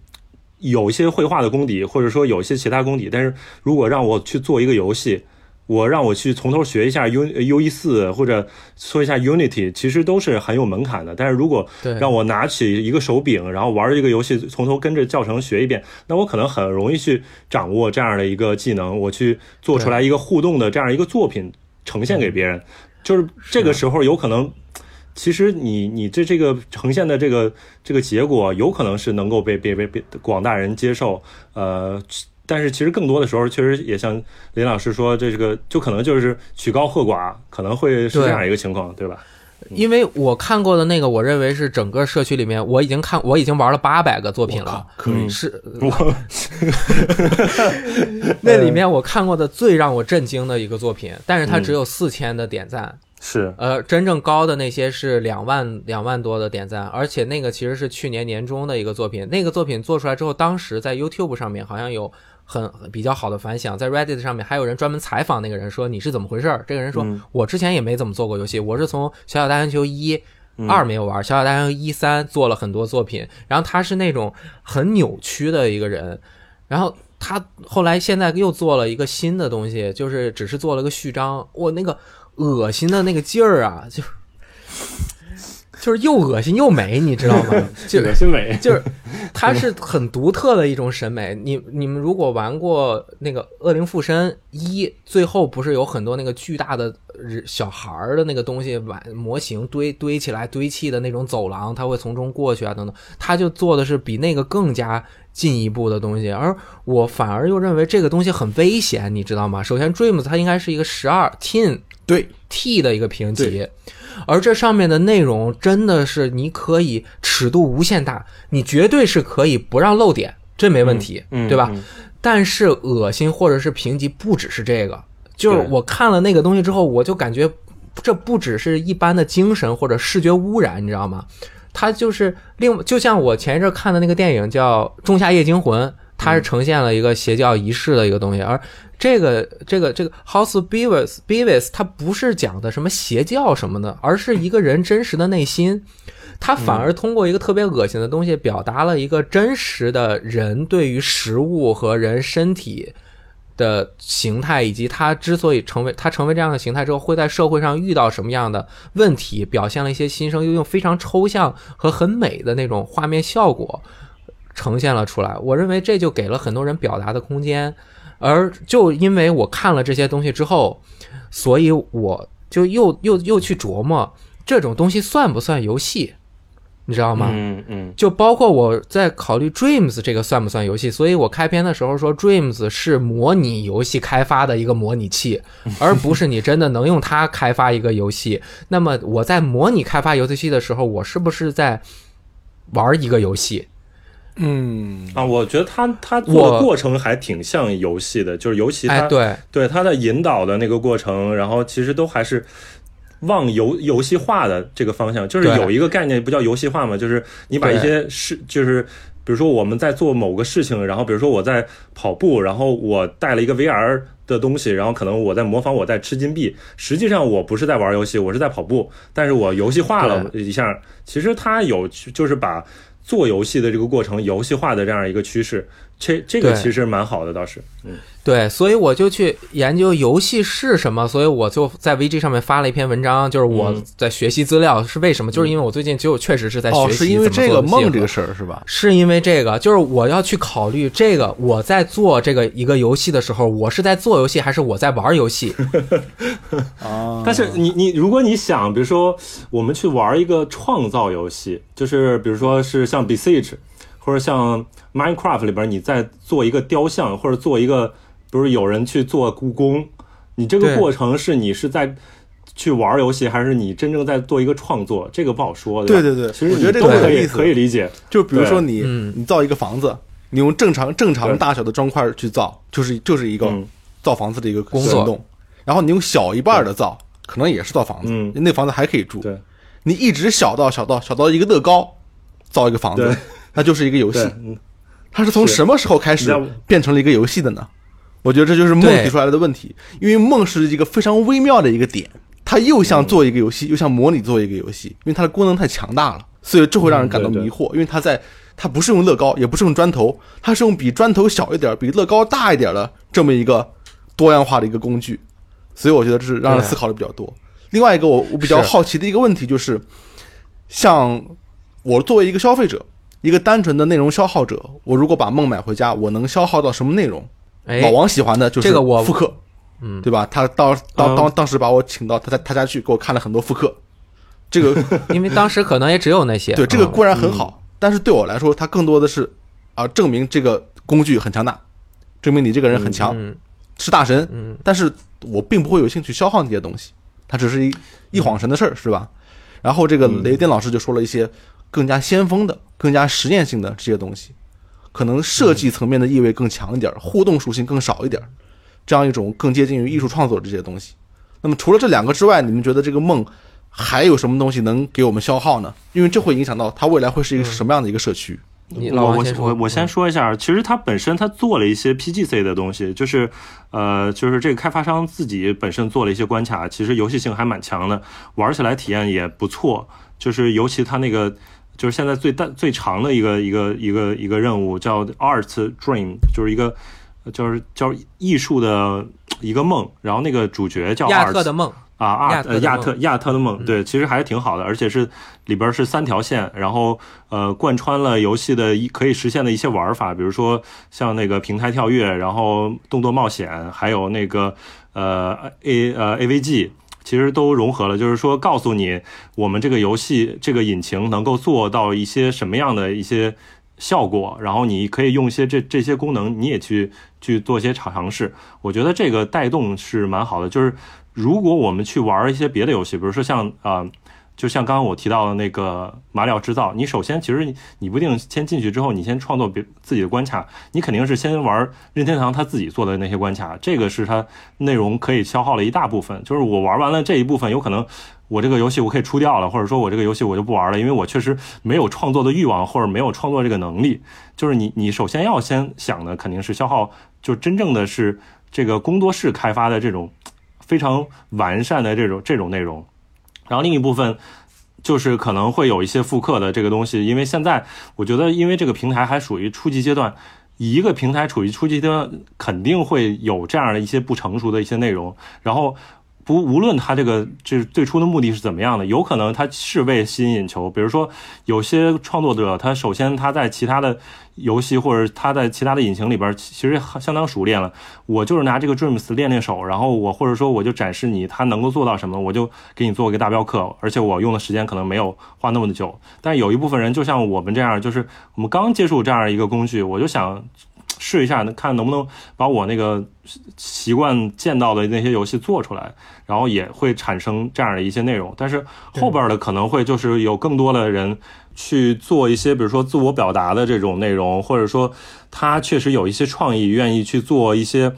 S3: 有一些绘画的功底，或者说有一些其他功底，但是如果让我去做一个游戏。我让我去从头学一下 U U E 四或者说一下 Unity，其实都是很有门槛的。但是如果让我拿起一个手柄，然后玩一个游戏，从头跟着教程学一遍，那我可能很容易去掌握这样的一个技能，我去做出来一个互动的这样一个作品呈现给别人。就是这个时候有可能，其实你你这这个呈现的这个这个结果，有可能是能够被被被被广大人接受。呃。但是其实更多的时候，确实也像林老师说，这个就可能就是曲高和寡，可能会是这样一个情况，对吧？
S2: 因为我看过的那个，我认为是整个社区里面，我已经看，我已经玩了八百个作品了，
S1: 可以
S2: 是。那里面我看过的最让我震惊的一个作品，但是它只有四千的点赞，
S3: 是
S2: 呃，真正高的那些是两万两万多的点赞，而且那个其实是去年年中的一个作品，那个作品做出来之后，当时在 YouTube 上面好像有。很比较好的反响，在 Reddit 上面还有人专门采访那个人，说你是怎么回事儿？这个人说，我之前也没怎么做过游戏，我是从《小小大星球一》二没有玩，《小小大星球一三》做了很多作品。然后他是那种很扭曲的一个人，然后他后来现在又做了一个新的东西，就是只是做了个序章。我那个恶心的那个劲儿啊，就。就是又恶心又美，你知道吗？就
S3: 恶心美，
S2: 就是它是很独特的一种审美。你你们如果玩过那个《恶灵附身一》，最后不是有很多那个巨大的小孩儿的那个东西玩模型堆堆起来堆砌的那种走廊，它会从中过去啊等等。他就做的是比那个更加进一步的东西，而我反而又认为这个东西很危险，你知道吗？首先，Dreams 它应该是一个十二 Teen
S1: 对
S2: T 的一个评级。而这上面的内容真的是你可以尺度无限大，你绝对是可以不让漏点，这没问题，对吧？但是恶心或者是评级不只是这个，就是我看了那个东西之后，我就感觉这不只是一般的精神或者视觉污染，你知道吗？它就是另就像我前一阵看的那个电影叫《仲夏夜惊魂》，它是呈现了一个邪教仪式的一个东西，而。这个这个这个 House Beavis Beavis，它不是讲的什么邪教什么的，而是一个人真实的内心。他反而通过一个特别恶心的东西，表达了一个真实的人对于食物和人身体的形态，以及他之所以成为他成为这样的形态之后，会在社会上遇到什么样的问题，表现了一些心声，又用非常抽象和很美的那种画面效果呈现了出来。我认为这就给了很多人表达的空间。而就因为我看了这些东西之后，所以我就又又又去琢磨这种东西算不算游戏？你知道吗？
S3: 嗯嗯，
S2: 就包括我在考虑 Dreams 这个算不算游戏，所以我开篇的时候说 Dreams 是模拟游戏开发的一个模拟器，而不是你真的能用它开发一个游戏。那么我在模拟开发游戏器的时候，我是不是在玩一个游戏？
S1: 嗯。
S3: 啊，我觉得他他做的过程还挺像游戏的，就是尤其他、
S2: 哎，对。
S3: 对他的引导的那个过程，然后其实都还是往游游戏化的这个方向，就是有一个概念不叫游戏化嘛，就是你把一些事，就是比如说我们在做某个事情，然后比如说我在跑步，然后我带了一个 VR 的东西，然后可能我在模仿我在吃金币，实际上我不是在玩游戏，我是在跑步，但是我游戏化了一下，其实它有就是把做游戏的这个过程游戏化的这样一个趋势，这这个其实蛮好的，倒是，嗯。
S2: 对，所以我就去研究游戏是什么，所以我就在 VG 上面发了一篇文章，就是我
S3: 嗯
S2: 在学习资料是为什么，就是因为我最近就确实是在
S1: 哦，
S2: 学习
S1: 是因为
S2: 怎么
S1: 这个
S2: 做游戏和
S1: 梦这个事儿是吧？
S2: 是因为这个，就是我要去考虑这个，我在做这个一个游戏的时候，我是在做游戏还是我在玩游戏？
S1: 啊，
S3: 但是你你如果你想，比如说我们去玩一个创造游戏，就是比如说是像 Besiege 或者像 Minecraft 里边，你在做一个雕像或者做一个，比如有人去做故宫，你这个过程是你是在去玩游戏，还是你真正在做一个创作？这个不好说。吧？
S1: 对对对。
S3: 其实
S1: 我觉得这
S3: 个可以可以理解。
S1: 就比如说你
S2: 嗯。
S1: 你造一个房子，你用正常正常大小的砖块去造，就是就是一个
S3: 嗯。
S1: 造房子的一个
S2: 工作。
S1: 行动。然后你用小一半的造，可能也是造房子，
S3: 嗯。
S1: 那房子还可以住。
S3: 对。
S1: 你一直小到小到小到一个乐高，造一个房子
S3: 对，
S1: 那就是一个游戏。它是从什么时候开始变成了一个游戏的呢？我觉得这就是梦提出来的问题，因为梦是一个非常微妙的一个点，它又像做一个游戏，又像模拟做一个游戏，因为它的功能太强大了，所以这会让人感到
S3: 嗯对对
S1: 迷惑，因为它在它不是用乐高，也不是用砖头，它是用比砖头小一点、比乐高大一点的这么一个多样化的一个工具，所以我觉得这是让人思考的比较多。另外一个我我比较好奇的一个问题就是，像我作为一个消费者，一个单纯的内容消耗者，我如果把梦买回家，我能消耗到什么内容？
S2: 哎
S1: 老，王喜欢的就是
S2: 这个我
S1: 复刻，
S2: 嗯，
S1: 对吧？他当当
S3: 嗯
S1: 当当时把我请到他家他家去，给我看了很多复刻，这个
S2: 因为当时可能也只有那些。嗯
S1: 对这个固然很好，但是对我来说，它更多的是啊、证明这个工具很强大，证明你这个人很强，
S2: 嗯
S1: 是大神。
S2: 嗯，
S1: 但是我并不会有兴趣消耗那些东西，它只是一一晃神的事儿，是吧？然后这个
S3: 嗯
S1: 雷电老师就说了一些更加先锋的、更加实验性的这些东西，可能设计层面的意味更强一点，互动属性更少一点，这样一种更接近于艺术创作这些东西。那么除了这两个之外，你们觉得这个梦还有什么东西能给我们消耗呢？因为这会影响到它未来会是一个什么样的一个社区。
S2: 你老
S3: 我我我我先
S2: 嗯
S3: 说一下，其实它本身它做了一些 PGC 的东西，就是呃，就是这个开发商自己本身做了一些关卡，其实游戏性还蛮强的，玩起来体验也不错。就是尤其它那个就是现在最大最长的一个一个一个一个任务叫 Art Dream，就是一个就是叫艺术的一个梦，然后那个主角叫
S2: 亚特的梦，
S3: 啊，阿
S2: 亚
S3: 亚特亚特的梦，对，其实还是挺好的，而且是里边是三条线，然后呃贯穿了游戏的一可以实现的一些玩法，比如说像那个平台跳跃，然后动作冒险，还有那个呃 A 呃 AVG。其实都融合了，就是说告诉你，我们这个游戏这个引擎能够做到一些什么样的一些效果，然后你可以用一些这这些功能，你也去去做一些尝试。我觉得这个带动是蛮好的。就是如果我们去玩一些别的游戏，比如说像啊、就像刚刚我提到的那个马里奥制造，你首先其实你你不一定先进去之后，你先创作别自己的关卡，你肯定是先玩任天堂他自己做的那些关卡，这个是它内容可以消耗了一大部分。就是我玩完了这一部分，有可能我这个游戏我可以出掉了，或者说我这个游戏我就不玩了，因为我确实没有创作的欲望，或者没有创作这个能力。就是你你首先要先想的肯定是消耗，就真正的是这个工作室开发的这种非常完善的这种这种内容。然后另一部分就是可能会有一些复刻的这个东西，因为现在我觉得，因为这个平台还属于初级阶段，一个平台处于初级阶段，肯定会有这样的一些不成熟的一些内容。然后不无论他这个这最初的目的是怎么样的，有可能他是为吸引眼球。比如说，有些创作者，他首先他在其他的游戏或者他在其他的引擎里边其实相当熟练了。我就是拿这个 Dreams 练练手，然后我或者说我就展示你他能够做到什么，我就给你做一个大镖客，而且我用的时间可能没有花那么的久。但有一部分人就像我们这样，就是我们刚接触这样一个工具，我就想。试一下，看能不能把我那个习惯见到的那些游戏做出来，然后也会产生这样的一些内容。但是后边的可能会就是有更多的人去做一些，比如说自我表达的这种内容，或者说他确实有一些创意，愿意去做一些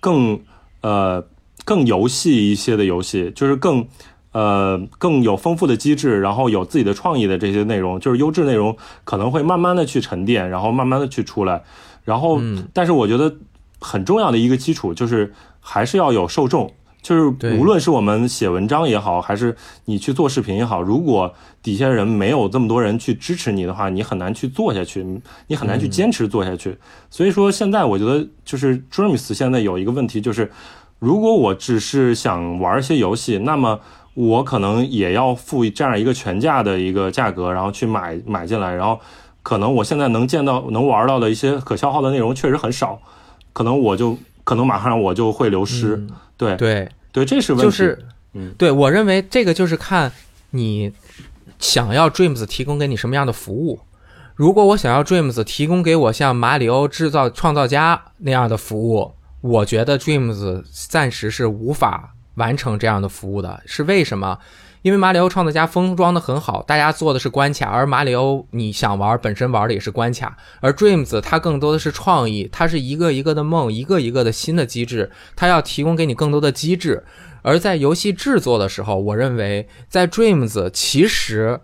S3: 更呃更游戏一些的游戏，就是更呃更有丰富的机制，然后有自己的创意的这些内容，就是优质内容可能会慢慢的去沉淀，然后慢慢的去出来。然后，但是我觉得很重要的一个基础就是还是要有受众，就是无论是我们写文章也好，还是你去做视频也好，如果底下人没有这么多人去支持你的话，你很难去做下去，你很难去坚持做下去。所以说，现在我觉得就是 Dreams 现在有一个问题，就是如果我只是想玩一些游戏，那么我可能也要付这样一个全价的一个价格，然后去买买进来，然后。可能我现在能见到、能玩到的一些可消耗的内容确实很少，可能我就可能马上我就会流失。对
S2: 对
S3: 对，这是问
S2: 题。就是，嗯，对我认为这个就是看你想要 Dreams 提供给你什么样的服务。如果我想要 Dreams 提供给我像马里奥制造创造家那样的服务，我觉得 Dreams 暂时是无法完成这样的服务的。是为什么？因为马里奥创作家封装的很好，大家做的是关卡，而马里奥你想玩本身玩的也是关卡，而 Dreams 它更多的是创意，它是一个一个的梦，一个一个的新的机制，它要提供给你更多的机制。而在游戏制作的时候，我认为在 Dreams 其实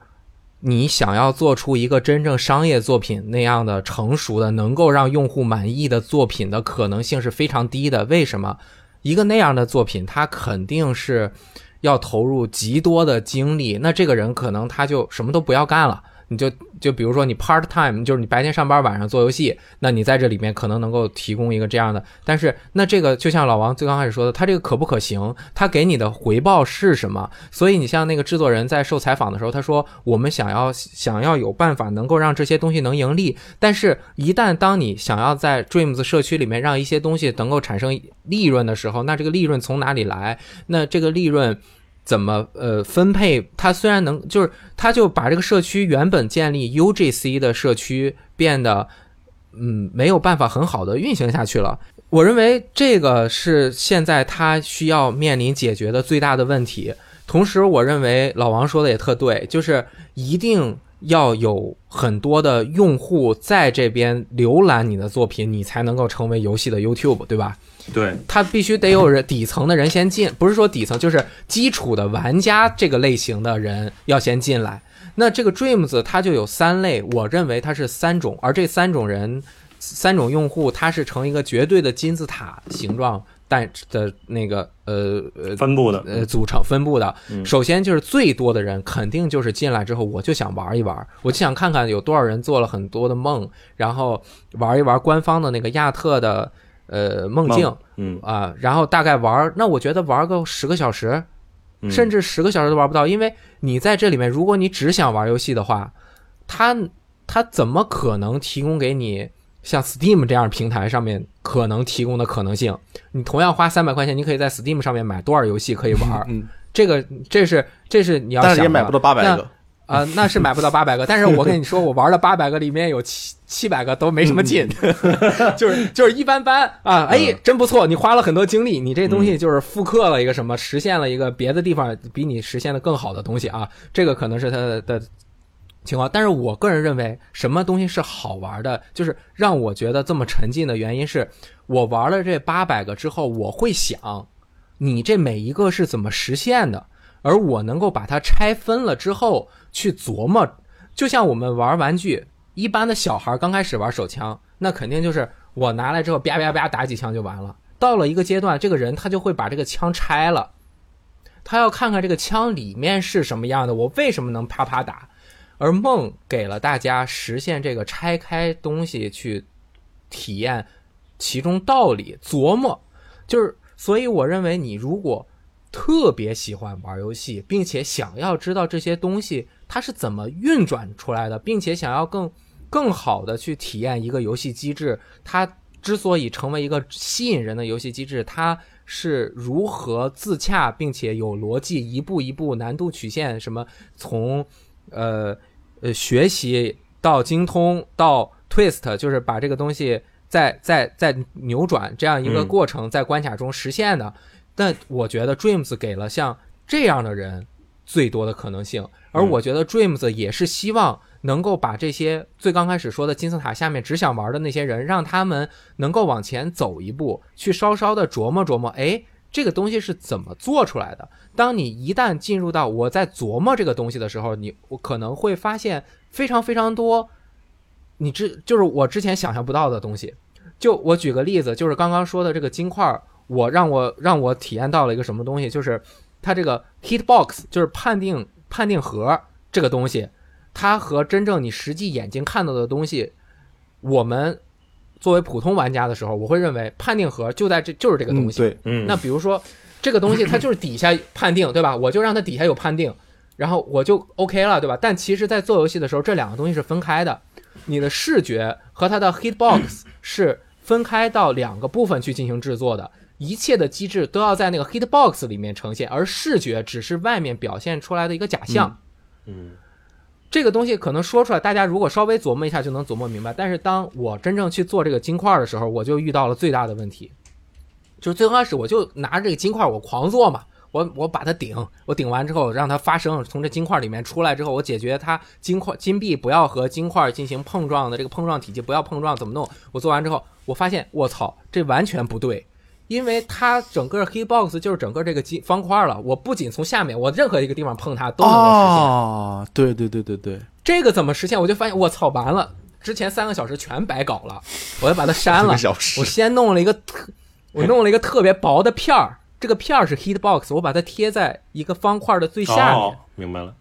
S2: 你想要做出一个真正商业作品那样的成熟的，能够让用户满意的作品的可能性是非常低的。为什么？一个那样的作品，它肯定是。要投入极多的精力，那这个人可能他就什么都不要干了。你就就比如说你 part time，就是你白天上班，晚上做游戏，那你在这里面可能能够提供一个这样的。但是那这个就像老王最刚开始说的，他这个可不可行？他给你的回报是什么？所以你像那个制作人在受采访的时候，他说我们想要想要有办法能够让这些东西能盈利，但是一旦当你想要在 Dreams 社区里面让一些东西能够产生利润的时候，那这个利润从哪里来？那这个利润。怎么呃分配？它虽然能，就是它就把这个社区原本建立 UGC 的社区变得，嗯，没有办法很好的运行下去了。我认为这个是现在它需要面临解决的最大的问题。同时，我认为老王说的也特对，就是一定要有很多的用户在这边浏览你的作品，你才能够成为游戏的 YouTube，对吧？
S3: 对，
S2: 他必须得有人底层的人先进，不是说底层，就是基础的玩家这个类型的人要先进来。那这个 Dreams 它就有三类，我认为它是三种，而这三种人、三种用户，它是成一个绝对的金字塔形状，但的那个呃呃
S3: 分布的
S2: 呃组成分布的。首先就是最多的人，肯定就是进来之后我就想玩一玩，我就想看看有多少人做了很多的梦，然后玩一玩官方的那个亚特的。呃，梦境，
S3: 嗯
S2: 啊，然后大概玩，那我觉得玩个十个小时，甚至十个小时都玩不到，因为你在这里面，如果你只想玩游戏的话，它它怎么可能提供给你像 Steam 这样平台上面可能提供的可能性？你同样花三百块钱，你可以在 Steam 上面买多少游戏可以玩？
S1: 嗯，
S2: 这个这是这是你要想，
S1: 但是也买不到八百个。
S2: 啊，那是买不到八百个，但是我跟你说，我玩了八百个，里面有七七百个都没什么劲，就是就是一般般啊。哎，真不错，你花了很多精力，你这东西就是复刻了一个什么，实现了一个别的地方比你实现的更好的东西啊。这个可能是它的情况，但是我个人认为，什么东西是好玩的，就是让我觉得这么沉浸的原因是，我玩了这八百个之后，我会想，你这每一个是怎么实现的。而我能够把它拆分了之后去琢磨，就像我们玩玩具，一般的小孩刚开始玩手枪，那肯定就是我拿来之后啪啪啪打几枪就完了。到了一个阶段，这个人他就会把这个枪拆了，他要看看这个枪里面是什么样的，我为什么能啪啪打。而梦给了大家实现这个拆开东西去体验其中道理琢磨，就是所以我认为你如果。特别喜欢玩游戏，并且想要知道这些东西它是怎么运转出来的，并且想要更更好的去体验一个游戏机制。它之所以成为一个吸引人的游戏机制，它是如何自洽并且有逻辑，一步一步难度曲线什么从呃呃学习到精通到 twist，就是把这个东西再再再扭转这样一个过程，在关卡中实现的。但我觉得 Dreams 给了像这样的人最多的可能性，而我觉得 Dreams 也是希望能够把这些最刚开始说的金字塔下面只想玩的那些人，让他们能够往前走一步，去稍稍的琢磨琢磨，哎，这个东西是怎么做出来的？当你一旦进入到我在琢磨这个东西的时候，你我可能会发现非常非常多，你之就是我之前想象不到的东西。就我举个例子，就是刚刚说的这个金块。我让我让我体验到了一个什么东西，就是它这个 hitbox，就是判定判定盒这个东西，它和真正你实际眼睛看到的东西，我们作为普通玩家的时候，我会认为判定盒就在这就是这个东西。
S1: 对，
S3: 嗯，
S2: 那比如说这个东西它就是底下判定，对吧？我就让它底下有判定，然后我就 OK 了，对吧？但其实，在做游戏的时候，这两个东西是分开的，你的视觉和它的 hitbox 是分开到两个部分去进行制作的。一切的机制都要在那个 hitbox 里面呈现，而视觉只是外面表现出来的一个假象。
S3: 嗯，
S2: 这个东西可能说出来，大家如果稍微琢磨一下就能琢磨明白。但是当我真正去做这个金块的时候，我就遇到了最大的问题，就是最开始我就拿着这个金块，我狂做嘛，我我把它顶，我顶完之后让它发声，从这金块里面出来之后，我解决它金块金币不要和金块进行碰撞的这个碰撞体积不要碰撞怎么弄？我做完之后，我发现我操，这完全不对。因为它整个 hitbox 就是整个这个机方块了，我不仅从下面，我任何一个地方碰它都能够实现。
S1: 哦，对对对对对，
S2: 这个怎么实现？我就发现我操，完了，之前三个小时全白搞了，我要把它删了。
S1: 小时
S2: 我先弄了一个特，我弄了一个特别薄的片儿，这个片儿是 hitbox，我把它贴在一个方块的最下面，
S3: 哦，明白了。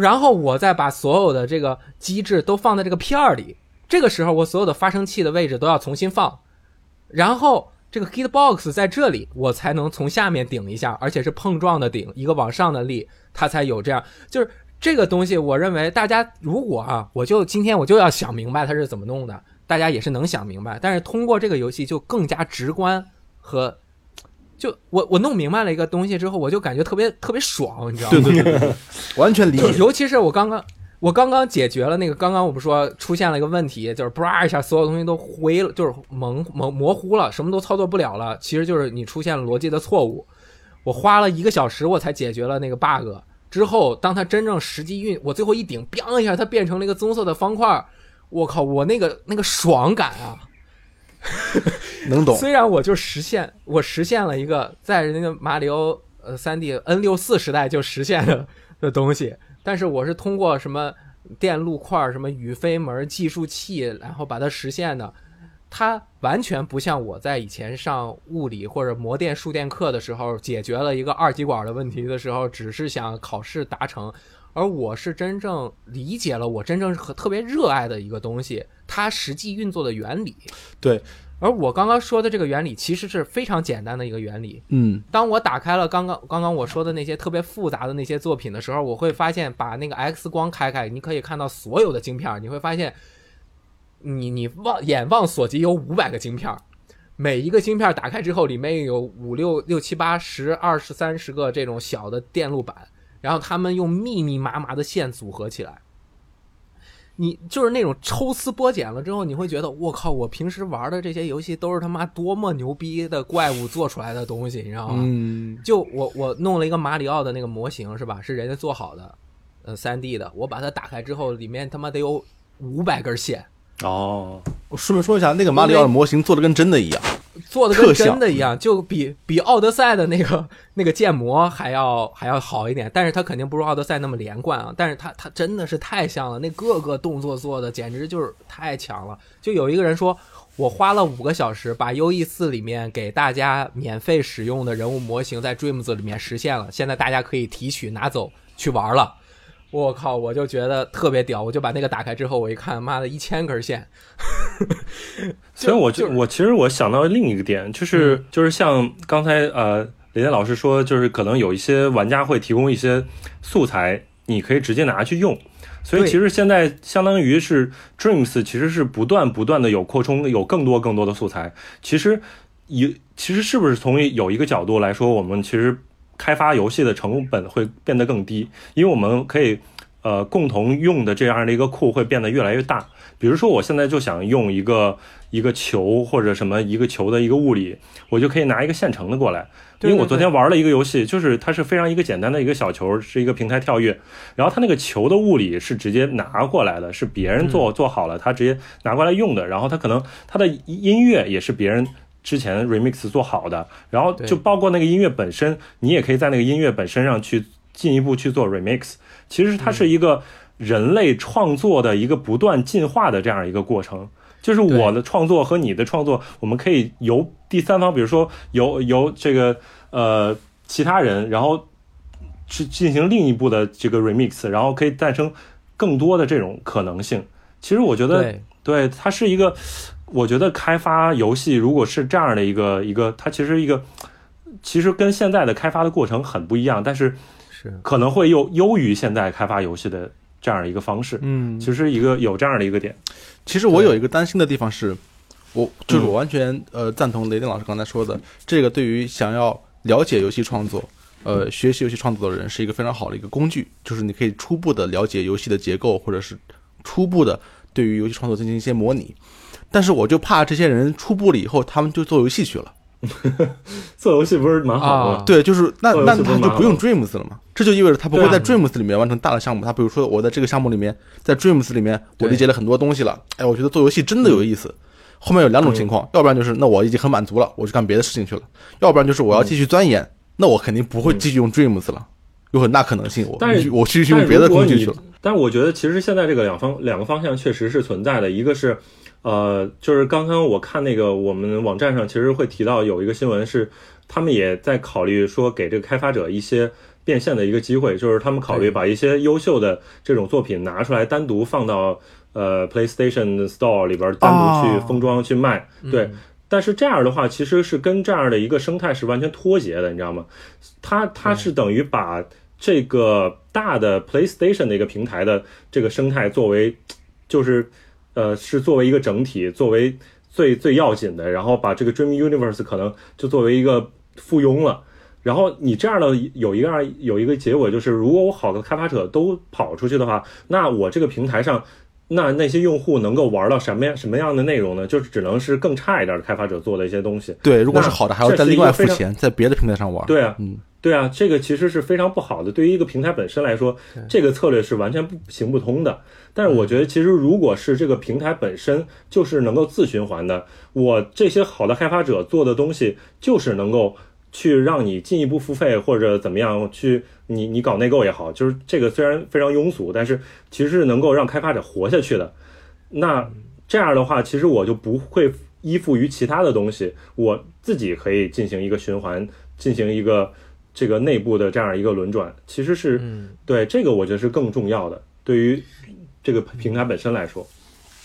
S2: 然后我再把所有的这个机制都放在这个片儿里。这个时候，我所有的发生器的位置都要重新放，然后。这个 hitbox 在这里，我才能从下面顶一下，而且是碰撞的顶，一个往上的力，它才有这样。就是这个东西，我认为大家如果啊，我就今天我就要想明白它是怎么弄的，大家也是能想明白。但是通过这个游戏就更加直观和，就我我弄明白了一个东西之后，我就感觉特别特别爽，你知道吗？
S1: 对 对对，完全理解。
S2: 尤其是我刚刚。我刚刚解决了那个，刚刚我不说出现了一个问题，就是叭一下，所有东西都灰了，就是蒙蒙模糊了，什么都操作不了了。其实就是你出现了逻辑的错误。我花了一个小时，我才解决了那个 bug。之后，当它真正实际运，我最后一顶，嘣一下，它变成了一个棕色的方块。我靠，我那个那个爽感啊！
S1: 能懂。
S2: 虽然我就实现，我实现了一个在那个马里奥呃三 D N 六四时代就实现的的东西。但是我是通过什么电路块、什么宇飞门计数器，然后把它实现的。它完全不像我在以前上物理或者模电数电课的时候解决了一个二极管的问题的时候，只是想考试达成。而我是真正理解了我真正和特别热爱的一个东西，它实际运作的原理。
S1: 对。
S2: 而我刚刚说的这个原理其实是非常简单的一个原理。
S1: 嗯，
S2: 当我打开了刚刚刚刚我说的那些特别复杂的那些作品的时候，我会发现，把那个 X 光开开，你可以看到所有的晶片。你会发现，你你望眼望所及有五百个晶片，每一个晶片打开之后，里面有五六六七八十二十三十个这种小的电路板，然后他们用密密麻麻的线组合起来。你就是那种抽丝剥茧了之后，你会觉得我靠，我平时玩的这些游戏都是他妈多么牛逼的怪物做出来的东西，你知道吗？
S1: 嗯，
S2: 就我我弄了一个马里奥的那个模型是吧？是人家做好的，呃，三 D 的。我把它打开之后，里面他妈得有五百根线。
S3: 哦，
S1: 我顺便说一下，那个马里奥的模型做的跟真的一样。
S2: 做的跟真的一样，就比比奥德赛的那个那个建模还要还要好一点，但是它肯定不如奥德赛那么连贯啊。但是它它真的是太像了，那各个动作做的简直就是太强了。就有一个人说，我花了五个小时把 U E 四里面给大家免费使用的人物模型在 Dreams 里面实现了，现在大家可以提取拿走去玩了。我靠！我就觉得特别屌，我就把那个打开之后，我一看，妈的一千根线。
S3: 其实我就我其实我想到另一个点，就是就是像刚才呃雷电老师说，就是可能有一些玩家会提供一些素材，你可以直接拿去用。所以其实现在相当于是 Dreams 其实是不断不断的有扩充，有更多更多的素材。其实有其实是不是从有一个角度来说，我们其实开发游戏的成本会变得更低，因为我们可以呃共同用的这样的一个库会变得越来越大。比如说我现在就想用一个一个球或者什么一个球的一个物理，我就可以拿一个现成的过来。因为我昨天玩了一个游戏，就是它是非常一个简单的一个小球，是一个平台跳跃，然后它那个球的物理是直接拿过来的，是别人做做好了，他直接拿过来用的。然后它可能它的音乐也是别人之前 remix 做好的，然后就包括那个音乐本身，你也可以在那个音乐本身上去进一步去做 remix。其实它是一个人类创作的一个不断进化的这样一个过程。就是我的创作和你的创作，我们可以由第三方，比如说由由这个呃其他人，然后去进行另一步的这个 remix，然后可以诞生更多的这种可能性。其实我觉得，对它是一个，我觉得开发游戏如果是这样的一个一个，它其实一个其实跟现在的开发的过程很不一样，但是
S2: 是
S3: 可能会又优于现在开发游戏的这样一个方式。
S1: 嗯，
S3: 其实一个有这样的一个点。
S1: 其实我有一个担心的地方是，我就是我完全呃赞同雷电老师刚才说的，这个对于想要了解游戏创作，呃学习游戏创作的人是一个非常好的一个工具，就是你可以初步的了解游戏的结构，或者是初步的对于游戏创作进行一些模拟。但是我就怕这些人出步了以后，他们就做游戏去了。
S3: 做游戏不是蛮好
S2: 的？
S1: 对，就是那那他就不用 Dreams 了嘛？这就意味着他不会在 Dreams 里面完成大的项目。他比如说，我在这个项目里面，在 Dreams 里面，我理解了很多东西了。哎，我觉得做游戏真的有意思。后面有两种情况，要不然就是那我已经很满足了，我去干别的事情去了；要不然就是我要继续钻研，那我肯定不会继续用 Dreams 了，有很大可能性。我
S3: 但是
S1: 我继续用别的工具去了。
S3: 但是我觉得其实现在这个两方两个方向确实是存在的，一个是。呃，就是刚刚我看那个我们网站上，其实会提到有一个新闻是，他们也在考虑说给这个开发者一些变现的一个机会，就是他们考虑把一些优秀的这种作品拿出来单独放到呃 PlayStation Store 里边单独去封装去卖。对，但是这样的话其实是跟这样的一个生态是完全脱节的，你知道吗？它它是等于把这个大的 PlayStation 的一个平台的这个生态作为就是。呃，是作为一个整体，作为最最要紧的，然后把这个 Dream Universe 可能就作为一个附庸了。然后你这样的有一个样有一个结果，就是如果我好的开发者都跑出去的话，那我这个平台上，那那些用户能够玩到什么样什么样的内容呢？就是只能是更差一点的开发者做的一些东西。
S1: 对，如果是好的，还要再另外付钱，在别的平台上玩。
S3: 对啊，
S1: 嗯。
S3: 对啊，这个其实是非常不好的。对于一个平台本身来说，这个策略是完全不行不通的。但是我觉得，其实如果是这个平台本身就是能够自循环的，我这些好的开发者做的东西就是能够去让你进一步付费或者怎么样去你你搞内购也好，就是这个虽然非常庸俗，但是其实是能够让开发者活下去的。那这样的话，其实我就不会依附于其他的东西，我自己可以进行一个循环，进行一个。这个内部的这样一个轮转，其实是对这个，我觉得是更重要的。对于这个平台本身来说，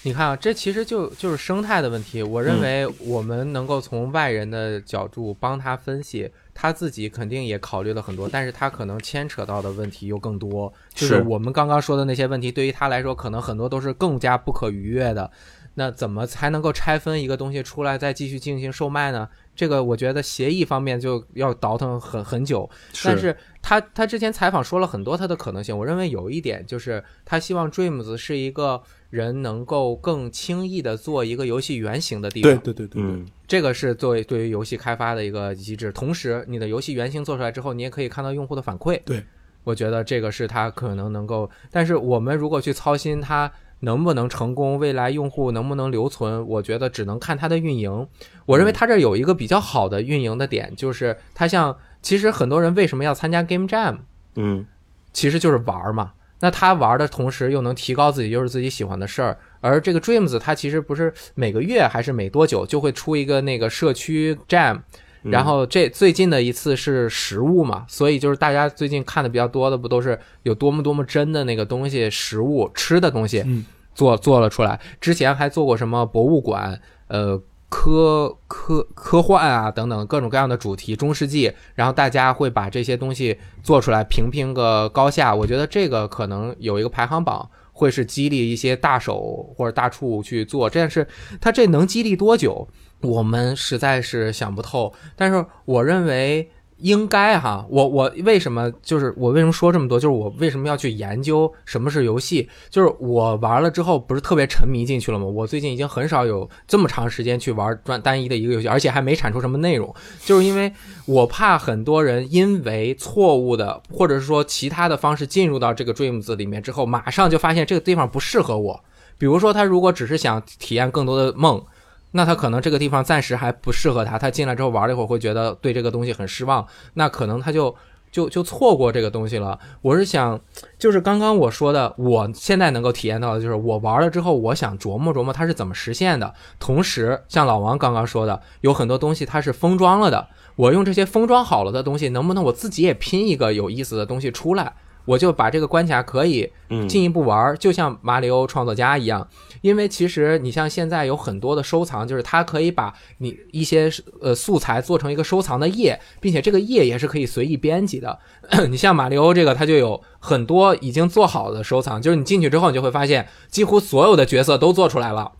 S2: 你看啊，这其实就就是生态的问题。我认为我们能够从外人的角度帮他分析，他自己肯定也考虑了很多，但是他可能牵扯到的问题又更多。就是我们刚刚说的那些问题，对于他来说，可能很多都是更加不可逾越的。那怎么才能够拆分一个东西出来，再继续进行售卖呢？这个我觉得协议方面就要倒腾很很久。但是他他之前采访说了很多他的可能性。我认为有一点就是他希望 Dreams 是一个人能够更轻易的做一个游戏原型的地方。
S1: 对对对对对，
S2: 这个是作为对于游戏开发的一个机制。同时，你的游戏原型做出来之后，你也可以看到用户的反馈。
S1: 对，
S2: 我觉得这个是他可能能够。但是我们如果去操心他。能不能成功？未来用户能不能留存？我觉得只能看它的运营。我认为它这有一个比较好的运营的点，就是它像其实很多人为什么要参加 Game Jam？
S3: 嗯，
S2: 其实就是玩嘛。那他玩的同时又能提高自己，又是自己喜欢的事儿。而这个 Dreams 它其实不是每个月还是每多久就会出一个那个社区 Jam。然后这最近的一次是食物嘛，所以就是大家最近看的比较多的，不都是有多么多么真的那个东西，食物吃的东西，做做了出来。之前还做过什么博物馆，呃，科科科幻啊等等各种各样的主题，中世纪，然后大家会把这些东西做出来，评评个高下。我觉得这个可能有一个排行榜，会是激励一些大手或者大处去做。这件事它这能激励多久，我们实在是想不透。但是我认为。应该哈，我我为什么就是我为什么说这么多？就是我为什么要去研究什么是游戏？就是我玩了之后不是特别沉迷进去了吗？我最近已经很少有这么长时间去玩专单一的一个游戏，而且还没产出什么内容，就是因为我怕很多人因为错误的或者是说其他的方式进入到这个 Dreams 里面之后，马上就发现这个地方不适合我。比如说他如果只是想体验更多的梦。那他可能这个地方暂时还不适合他，他进来之后玩了一会儿会觉得对这个东西很失望，那可能他就就就错过这个东西了。我是想，就是刚刚我说的，我现在能够体验到的就是我玩了之后，我想琢磨琢磨它是怎么实现的。同时，像老王刚刚说的，有很多东西它是封装了的，我用这些封装好了的东西，能不能我自己也拼一个有意思的东西出来？我就把这个关卡可以进一步玩，就像马里奥创作家一样。因为其实你像现在有很多的收藏，就是它可以把你一些呃素材做成一个收藏的页，并且这个页也是可以随意编辑的。你像马里奥这个，它就有很多已经做好的收藏，就是你进去之后，你就会发现几乎所有的角色都做出来了，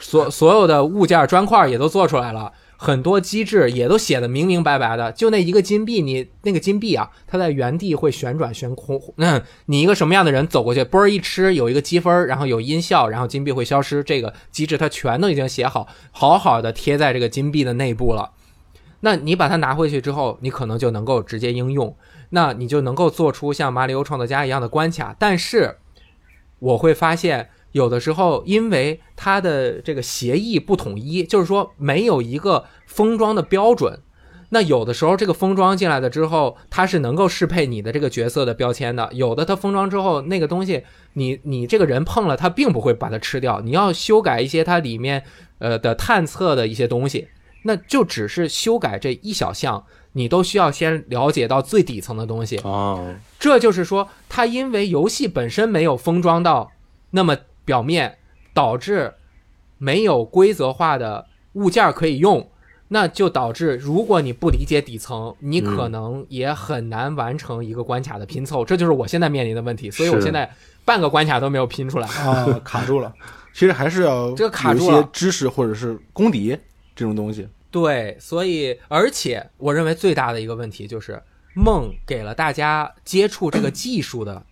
S2: 所所有的物件砖块也都做出来了。很多机制也都写的明明白白的，就那一个金币，你那个金币啊，它在原地会旋转悬空。嗯，你一个什么样的人走过去，啵一吃有一个积分，然后有音效，然后金币会消失。这个机制它全都已经写好，好好的贴在这个金币的内部了。那你把它拿回去之后，你可能就能够直接应用，那你就能够做出像马里奥创作家一样的关卡。但是我会发现。有的时候，因为它的这个协议不统一，就是说没有一个封装的标准。那有的时候，这个封装进来了之后，它是能够适配你的这个角色的标签的。有的它封装之后，那个东西你你这个人碰了，它并不会把它吃掉。你要修改一些它里面呃的探测的一些东西，那就只是修改这一小项，你都需要先了解到最底层的东西
S3: 哦。
S2: 这就是说，它因为游戏本身没有封装到那么。表面导致没有规则化的物件可以用，那就导致如果你不理解底层，你可能也很难完成一个关卡的拼凑。这就是我现在面临的问题，所以我现在半个关卡都没有拼出来
S1: 啊，卡住了。其实还是要
S2: 这个卡住
S1: 了，知识或者是功底这种东西。
S2: 对，所以而且我认为最大的一个问题就是梦给了大家接触这个技术的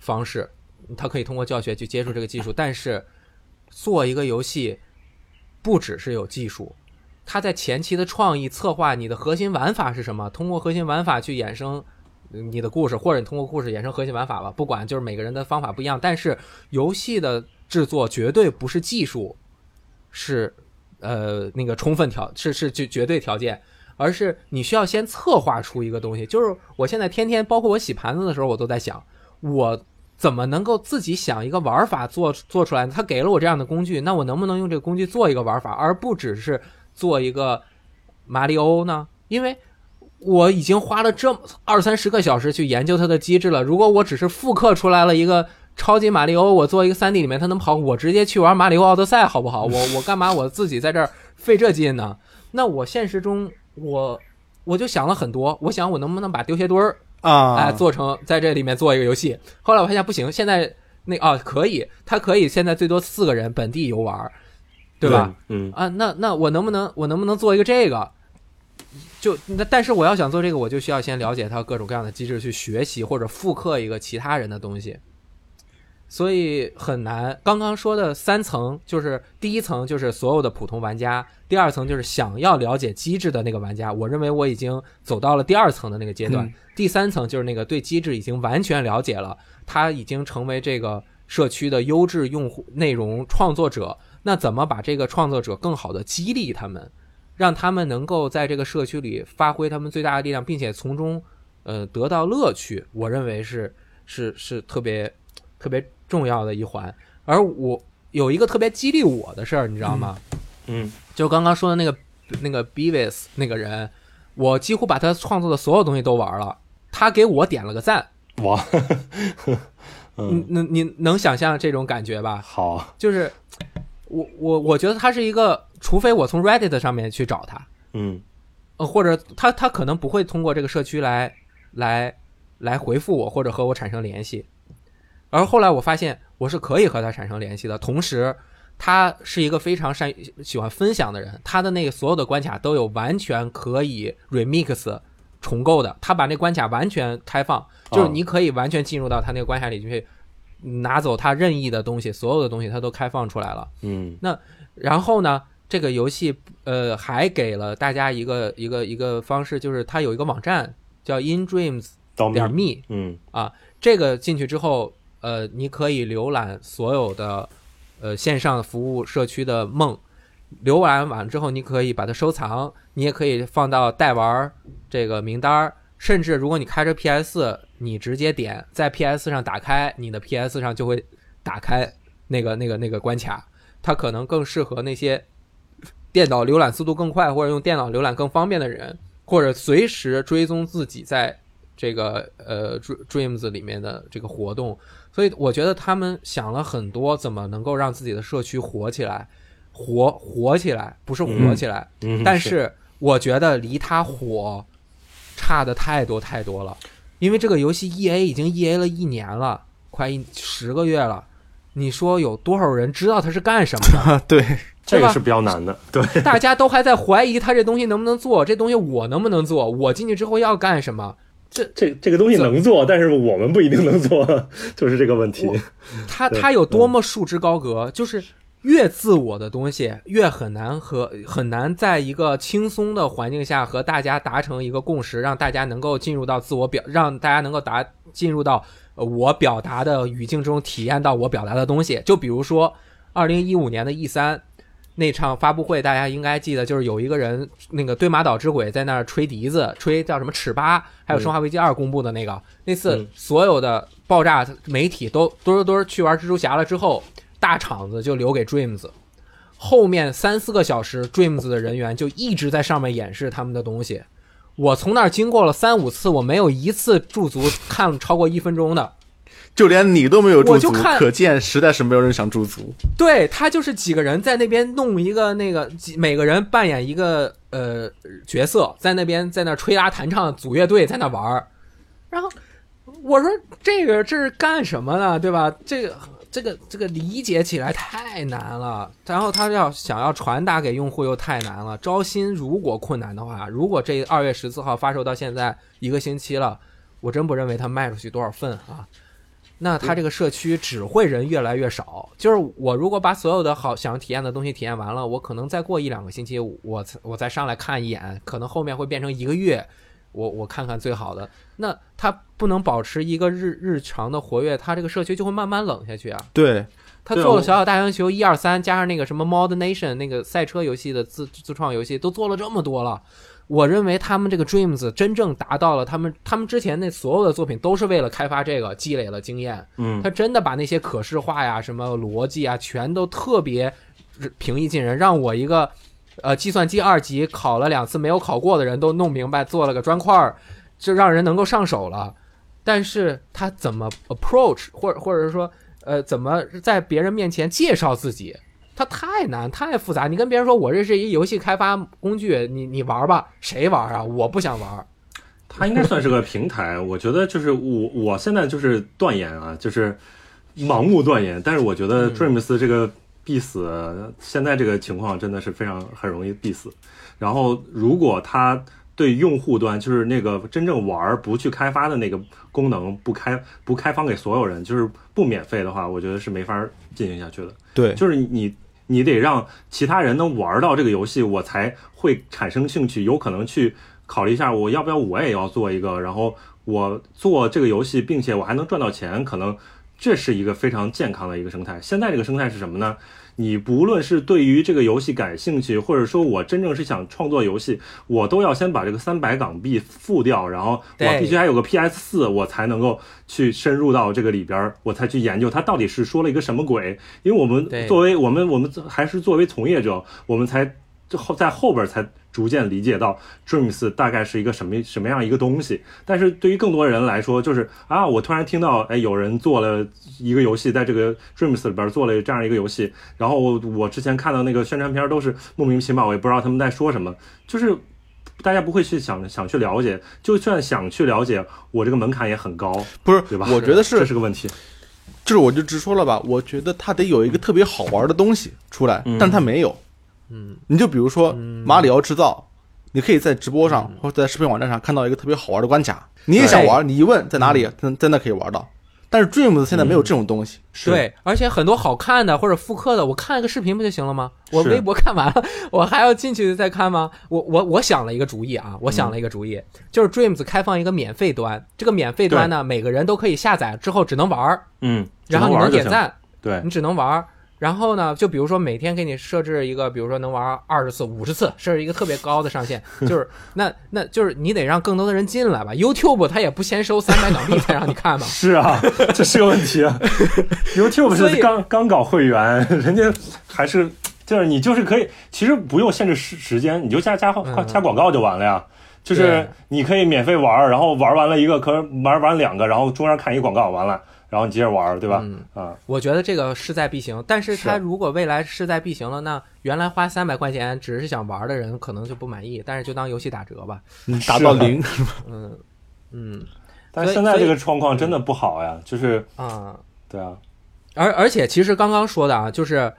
S2: 方式。他可以通过教学去接触这个技术，但是做一个游戏不只是有技术，他在前期的创意策划，你的核心玩法是什么？通过核心玩法去衍生你的故事，或者你通过故事衍生核心玩法吧。不管，就是每个人的方法不一样。但是游戏的制作绝对不是技术，是呃那个充分条，是是绝绝对条件，而是你需要先策划出一个东西。就是我现在天天，包括我洗盘子的时候，我都在想我。怎么能够自己想一个玩法做做出来？他给了我这样的工具，那我能不能用这个工具做一个玩法，而不只是做一个马里欧呢？因为我已经花了这么二三十个小时去研究它的机制了。如果我只是复刻出来了一个超级马里欧，我做一个三 D 里面它能跑，我直接去玩马里奥奥德赛好不好？我我干嘛我自己在这儿费这劲呢？那我现实中我我就想了很多，我想我能不能把丢鞋墩儿。
S1: 啊，
S2: 哎，做成在这里面做一个游戏。后来我发现不行，现在那啊可以，它可以现在最多四个人本地游玩，对吧？
S3: 嗯
S2: 啊，那那我能不能我能不能做一个这个？就那但是我要想做这个，我就需要先了解它各种各样的机制，去学习或者复刻一个其他人的东西。所以很难。刚刚说的三层，就是第一层就是所有的普通玩家，第二层就是想要了解机制的那个玩家。我认为我已经走到了第二层的那个阶段。第三层就是那个对机制已经完全了解了，他已经成为这个社区的优质用户内容创作者。那怎么把这个创作者更好的激励他们，让他们能够在这个社区里发挥他们最大的力量，并且从中呃得到乐趣？我认为是是是特别特别。重要的一环，而我有一个特别激励我的事儿，你知道吗？
S3: 嗯，
S2: 就刚刚说的那个那个 Beavis 那个人，我几乎把他创作的所有东西都玩了，他给我点了个赞。
S3: 哇，
S2: 嗯，你你能想象这种感觉吧？
S3: 好，
S2: 就是我我我觉得他是一个除非我从 Reddit 上面去找他，
S3: 嗯
S2: 呃，或者他他可能不会通过这个社区来来来回复我，或者和我产生联系。而后来我发现我是可以和他产生联系的，同时他是一个非常善于喜欢分享的人，他的那个所有的关卡都有完全可以 remix 重构的，他把那关卡完全开放，就是你可以完全进入到他那个关卡里去拿走他任意的东西，所有的东西他都开放出来了。
S3: 嗯。
S2: 那然后呢，这个游戏呃还给了大家一个一个一个方式，就是它有一个网站叫 indreams
S3: 到
S2: 点 me，
S3: 嗯。
S2: 这个进去之后，呃，你可以浏览所有的呃线上服务社区的梦。浏览完之后，你可以把它收藏，你也可以放到待玩这个名单儿，甚至如果你开着 PS，你直接点在 PS 上打开，你的 PS 上就会打开那个那个那个关卡，它可能更适合那些电脑浏览速度更快或者用电脑浏览更方便的人，或者随时追踪自己在这个呃 Dreams 里面的这个活动。所以我觉得他们想了很多怎么能够让自己的社区火起来，火火起来，不是火起来。
S3: 嗯，
S2: 但是我觉得离它火差的太多太多了，因为这个游戏 E A 已经 E A 了一年了，快一十个月了。你说有多少人知道它是干什么的？
S1: 啊，对，
S3: 这个是比较难的，对，
S2: 大家都还在怀疑他这东西能不能做，这东西我能不能做？我进去之后要干什么？
S3: 这这这个东西能做，但是我们不一定能做，就是这个问题。对
S2: 他他有多么束之高阁？就是越自我的东西，越很难和很难在一个轻松的环境下和大家达成一个共识，让大家能够进入到自我表，让大家能够达进入到呃我表达的语境中，体验到我表达的东西。就比如说，二零一五年的 E 三。那场发布会，大家应该记得，就是有一个人，那个对马岛之鬼在那儿吹笛子，吹叫什么尺八，还有《生化危机二》公布的那个，那次
S3: 嗯
S2: 所有的爆炸媒体都墩儿墩儿去玩蜘蛛侠了之后，大场子就留给 Dreams，后面三四个小时，Dreams 的人员就一直在上面演示他们的东西。我从那儿经过了三五次，我没有一次驻足看超过一分钟的。
S1: 就连你都没有驻足，
S2: 我就看
S1: 可见实在是没有人想驻足。
S2: 对他就是几个人在那边弄一个那个，几每个人扮演一个呃角色，在那边在那吹拉弹唱，组乐队在那玩儿。然后我说这个这是干什么呢？对吧？这个这个这个理解起来太难了。然后他要想要传达给用户又太难了。招新如果困难的话，如果这二月十四号发售到现在一个星期了，我真不认为他卖出去多少份啊。那它这个社区只会人越来越少。就是我如果把所有的好想体验的东西体验完了，我可能再过一两个星期，我才我再上来看一眼，可能后面会变成一个月，我我看看最好的。那它不能保持一个日日常的活跃，它这个社区就会慢慢冷下去啊。
S1: 对，
S2: 他做了小小大洋球一二三，加上那个什么 Mod Nation 那个赛车游戏的自自创游戏，都做了这么多了。我认为他们这个 Dreams 真正达到了他们他们之前那所有的作品都是为了开发这个积累了经验。
S3: 嗯
S2: 他真的把那些可视化呀、什么逻辑啊，全都特别平易近人，让我一个呃计算机二级考了两次没有考过的人都弄明白，做了个砖块儿，就让人能够上手了。但是他怎么 approach，或者或者是说呃怎么在别人面前介绍自己，它太难太复杂。你跟别人说我这是一游戏开发工具，你你玩吧，谁玩啊？我不想玩。
S3: 它应该算是个平台。我觉得就是我我现在就是断言啊，就是盲目断言。但是我觉得
S2: 嗯
S3: Dreams 这个必死，现在这个情况真的是非常很容易必死。然后如果它对用户端就是那个真正玩不去开发的那个功能不开不开放给所有人，就是不免费的话，我觉得是没法进行下去的。
S1: 对，
S3: 就是你你得让其他人能玩到这个游戏，我才会产生兴趣，有可能去考虑一下，我要不要我也要做一个，然后我做这个游戏，并且我还能赚到钱，可能这是一个非常健康的一个生态。现在这个生态是什么呢？你不论是对于这个游戏感兴趣，或者说我真正是想创作游戏，我都要先把这个三百港币付掉，然后我必须还有个 PS 四，我才能够去深入到这个里边儿，我才去研究它到底是说了一个什么鬼。因为我们作为我们我们还是作为从业者，我们才后在后边才逐渐理解到 Dreams 大概是一个什么什么样一个东西。但是对于更多人来说，就是啊，我突然听到，哎，有人做了一个游戏，在这个 Dreams 里边做了这样一个游戏，然后我之前看到那个宣传片都是莫名其妙，我也不知道他们在说什么，就是大家不会去想想去了解，就算想去了解，我这个门槛也很高，
S1: 不是
S3: 对吧？
S1: 我觉得是
S3: 这是个问题。
S1: 就是我就直说了吧，我觉得他得有一个特别好玩的东西出来，但是他没有。
S2: 嗯，
S1: 你就比如说马里奥制造，你可以在直播上或者在视频网站上看到一个特别好玩的关卡，你也想玩，你一问在哪里，在在那可以玩到。但是 Dreams 现在没有这种东西，
S2: 对，而且很多好看的或者复刻的，我看一个视频不就行了吗？我微博看完了，我还要进去再看吗？我我我想了一个主意啊，我想了一个主意，就是 Dreams 开放一个免费端，这个免费端呢，每个人都可以下载之后只能玩，
S3: 嗯，
S2: 然后你能点赞，
S3: 对。
S2: 你只能玩。然后呢，就比如说每天给你设置一个，比如说能玩二十次、五十次，设置一个特别高的上限，就是那那就是你得让更多的人进来吧。YouTube 它也不先收三百港币才让你看嘛。
S3: 是啊，这是个问题啊。YouTube 是刚刚搞会员，人家还是就是你就是可以，其实不用限制时时间，你就加加加广告就完了呀。就是你可以免费玩，然后玩完了一个，可玩完两个，然后中间看一广告，完了。然后你接着玩，对吧？啊，
S2: 我觉得这个势在必行。但是他如果未来势在必行了，那原来花三百块钱只是想玩的人可能就不满意。但是就当游戏打折吧，
S1: 打到零？
S2: 嗯嗯。
S3: 但是现在这个状况真的不好呀，就是
S2: 啊，
S3: 对啊。
S2: 而而且其实刚刚说的啊，就是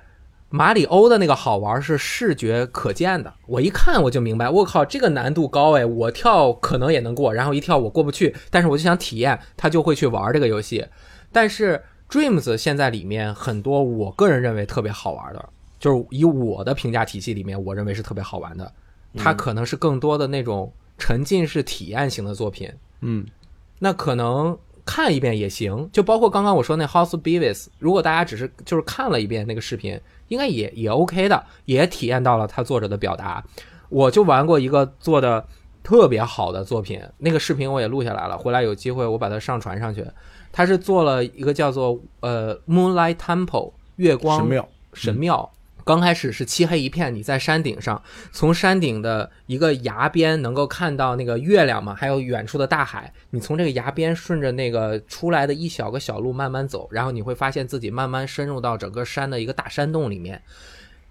S2: 马里欧的那个好玩是视觉可见的，我一看我就明白，我靠，这个难度高哎，我跳可能也能过，然后一跳我过不去，但是我就想体验，他就会去玩这个游戏。但是 Dreams 现在里面很多，我个人认为特别好玩的，就是以我的评价体系里面，我认为是特别好玩的。它可能是更多的那种沉浸式体验型的作品。
S1: 嗯，
S2: 那可能看一遍也行，就包括刚刚我说那 House Beavis，如果大家只是就是看了一遍那个视频，应该也也 OK 的，也体验到了他作者的表达。我就玩过一个做的特别好的作品，那个视频我也录下来了，回来有机会我把它上传上去。他是做了一个叫做呃 Moonlight Temple 月光
S1: 神庙，
S2: 神庙。刚开始是漆黑一片，你在山顶上，从山顶的一个崖边能够看到那个月亮嘛，还有远处的大海。你从这个崖边顺着那个出来的一小个小路慢慢走，然后你会发现自己慢慢深入到整个山的一个大山洞里面。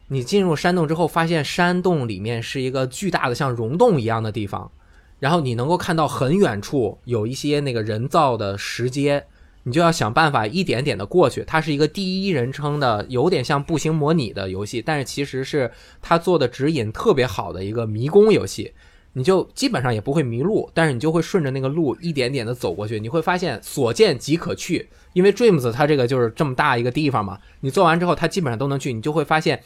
S2: 你进入山洞之后，发现山洞里面是一个巨大的像溶洞一样的地方。然后你能够看到很远处有一些那个人造的石阶，你就要想办法一点点的过去。它是一个第一人称的，有点像步行模拟的游戏，但是其实是它做的指引特别好的一个迷宫游戏。你就基本上也不会迷路，但是你就会顺着那个路一点点的走过去。你会发现所见即可去，因为 Dreams 它这个就是这么大一个地方嘛。你做完之后，它基本上都能去。你就会发现。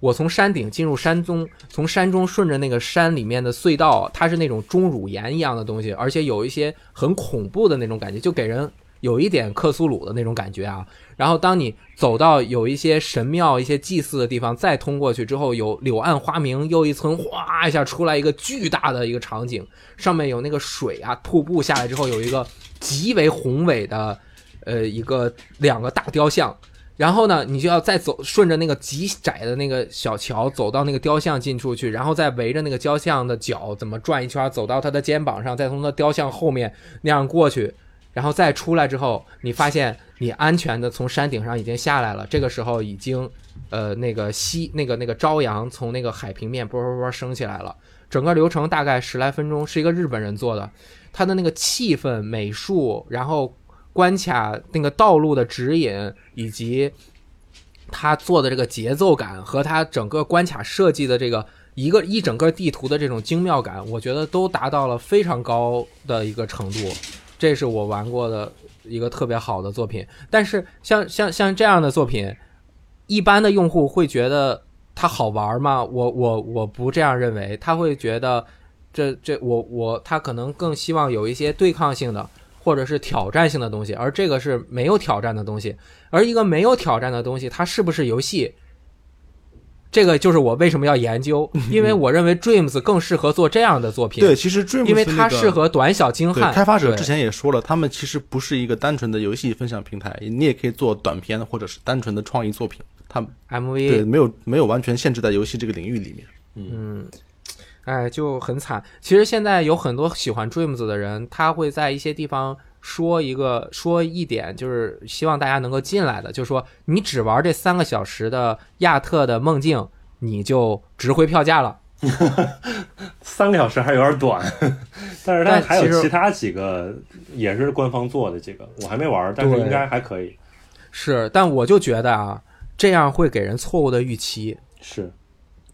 S2: 我从山顶进入山中，从山中顺着那个山里面的隧道，它是那种钟乳岩一样的东西，而且有一些很恐怖的那种感觉，就给人有一点克苏鲁的那种感觉啊。然后当你走到有一些神庙、一些祭祀的地方，再通过去之后，有柳暗花明又一村，哗一下出来一个巨大的一个场景，上面有那个水啊，瀑布下来之后有一个极为宏伟的，呃，一个两个大雕像。然后呢，你就要再走，顺着那个极窄的那个小桥走到那个雕像近处去，然后再围着那个雕像的脚怎么转一圈，走到他的肩膀上，再从他雕像后面那样过去，然后再出来之后，你发现你安全的从山顶上已经下来了。这个时候已经，呃，那个西那个那个朝阳从那个海平面啵啵啵升起来了。整个流程大概十来分钟，是一个日本人做的，他的那个气氛、美术，然后。关卡那个道路的指引，以及他做的这个节奏感和他整个关卡设计的这个一个一整个地图的这种精妙感，我觉得都达到了非常高的一个程度。这是我玩过的一个特别好的作品。但是像像像这样的作品，一般的用户会觉得它好玩吗？我我我不这样认为，他会觉得这这我我他可能更希望有一些对抗性的。或者是挑战性的东西，而这个是没有挑战的东西。而一个没有挑战的东西，它是不是游戏？这个就是我为什么要研究，因为我认为 Dreams 更适合做这样的作品。
S1: 对，其实 Dreams
S2: 因为它适合短小精悍。
S1: 开发者之前也说了，他们其实不是一个单纯的游戏分享平台，你也可以做短片或者是单纯的创意作品。他
S2: MV
S1: 对没有没有完全限制在游戏这个领域里面。
S2: 嗯。哎，就很惨。其实现在有很多喜欢 Dreams 的人，他会在一些地方说一个说一点，就是希望大家能够进来的，就是说你只玩这三个小时的亚特的梦境，你就值回票价了。
S3: 三个小时还有点短，但是它还有其他几个也是官方做的几个，我还没玩，但是应该还可以。
S2: 是，但我就觉得啊，这样会给人错误的预期。
S3: 是，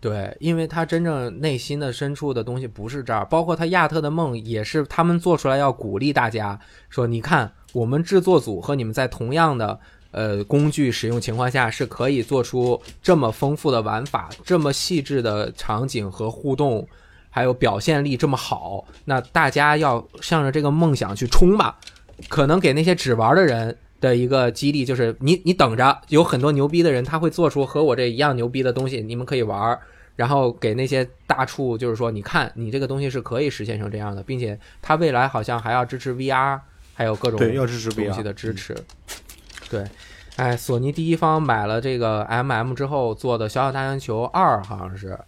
S2: 对，因为他真正内心的深处的东西不是这儿，包括他亚特的梦也是他们做出来要鼓励大家说，你看我们制作组和你们在同样的。呃，工具使用情况下是可以做出这么丰富的玩法，这么细致的场景和互动，还有表现力这么好。那大家要向着这个梦想去冲吧。可能给那些只玩的人的一个激励就是，你你等着，有很多牛逼的人他会做出和我这一样牛逼的东西，你们可以玩儿。然后给那些大处就是说，你看你这个东西是可以实现成这样的，并且它未来好像还要支持 VR，还有各种
S1: 对要支持东
S2: 西的支持。对，哎，索尼第一方买了这个 M M 之后做的《小小大星球二》，好像是，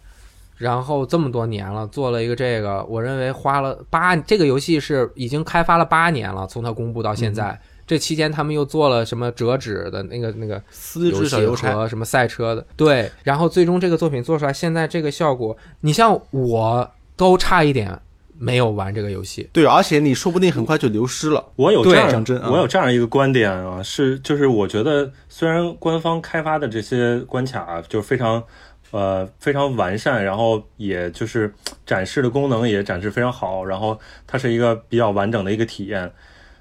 S2: 然后这么多年了，做了一个这个，我认为花了八，这个游戏是已经开发了八年了，从它公布到现在，这期间他们又做了什么折纸的那个那个
S1: 丝织小邮差
S2: 和什么赛车的，对，然后最终这个作品做出来，现在这个效果，你像我都差一点。没有玩这个游戏，
S1: 对，而且你说不定很快就流失了。
S3: 我有这样，
S1: 真，
S3: 我有这样一个观点啊，是就是我觉得虽然官方开发的这些关卡就非常，呃，非常完善，然后也就是展示的功能也展示非常好，然后它是一个比较完整的一个体验。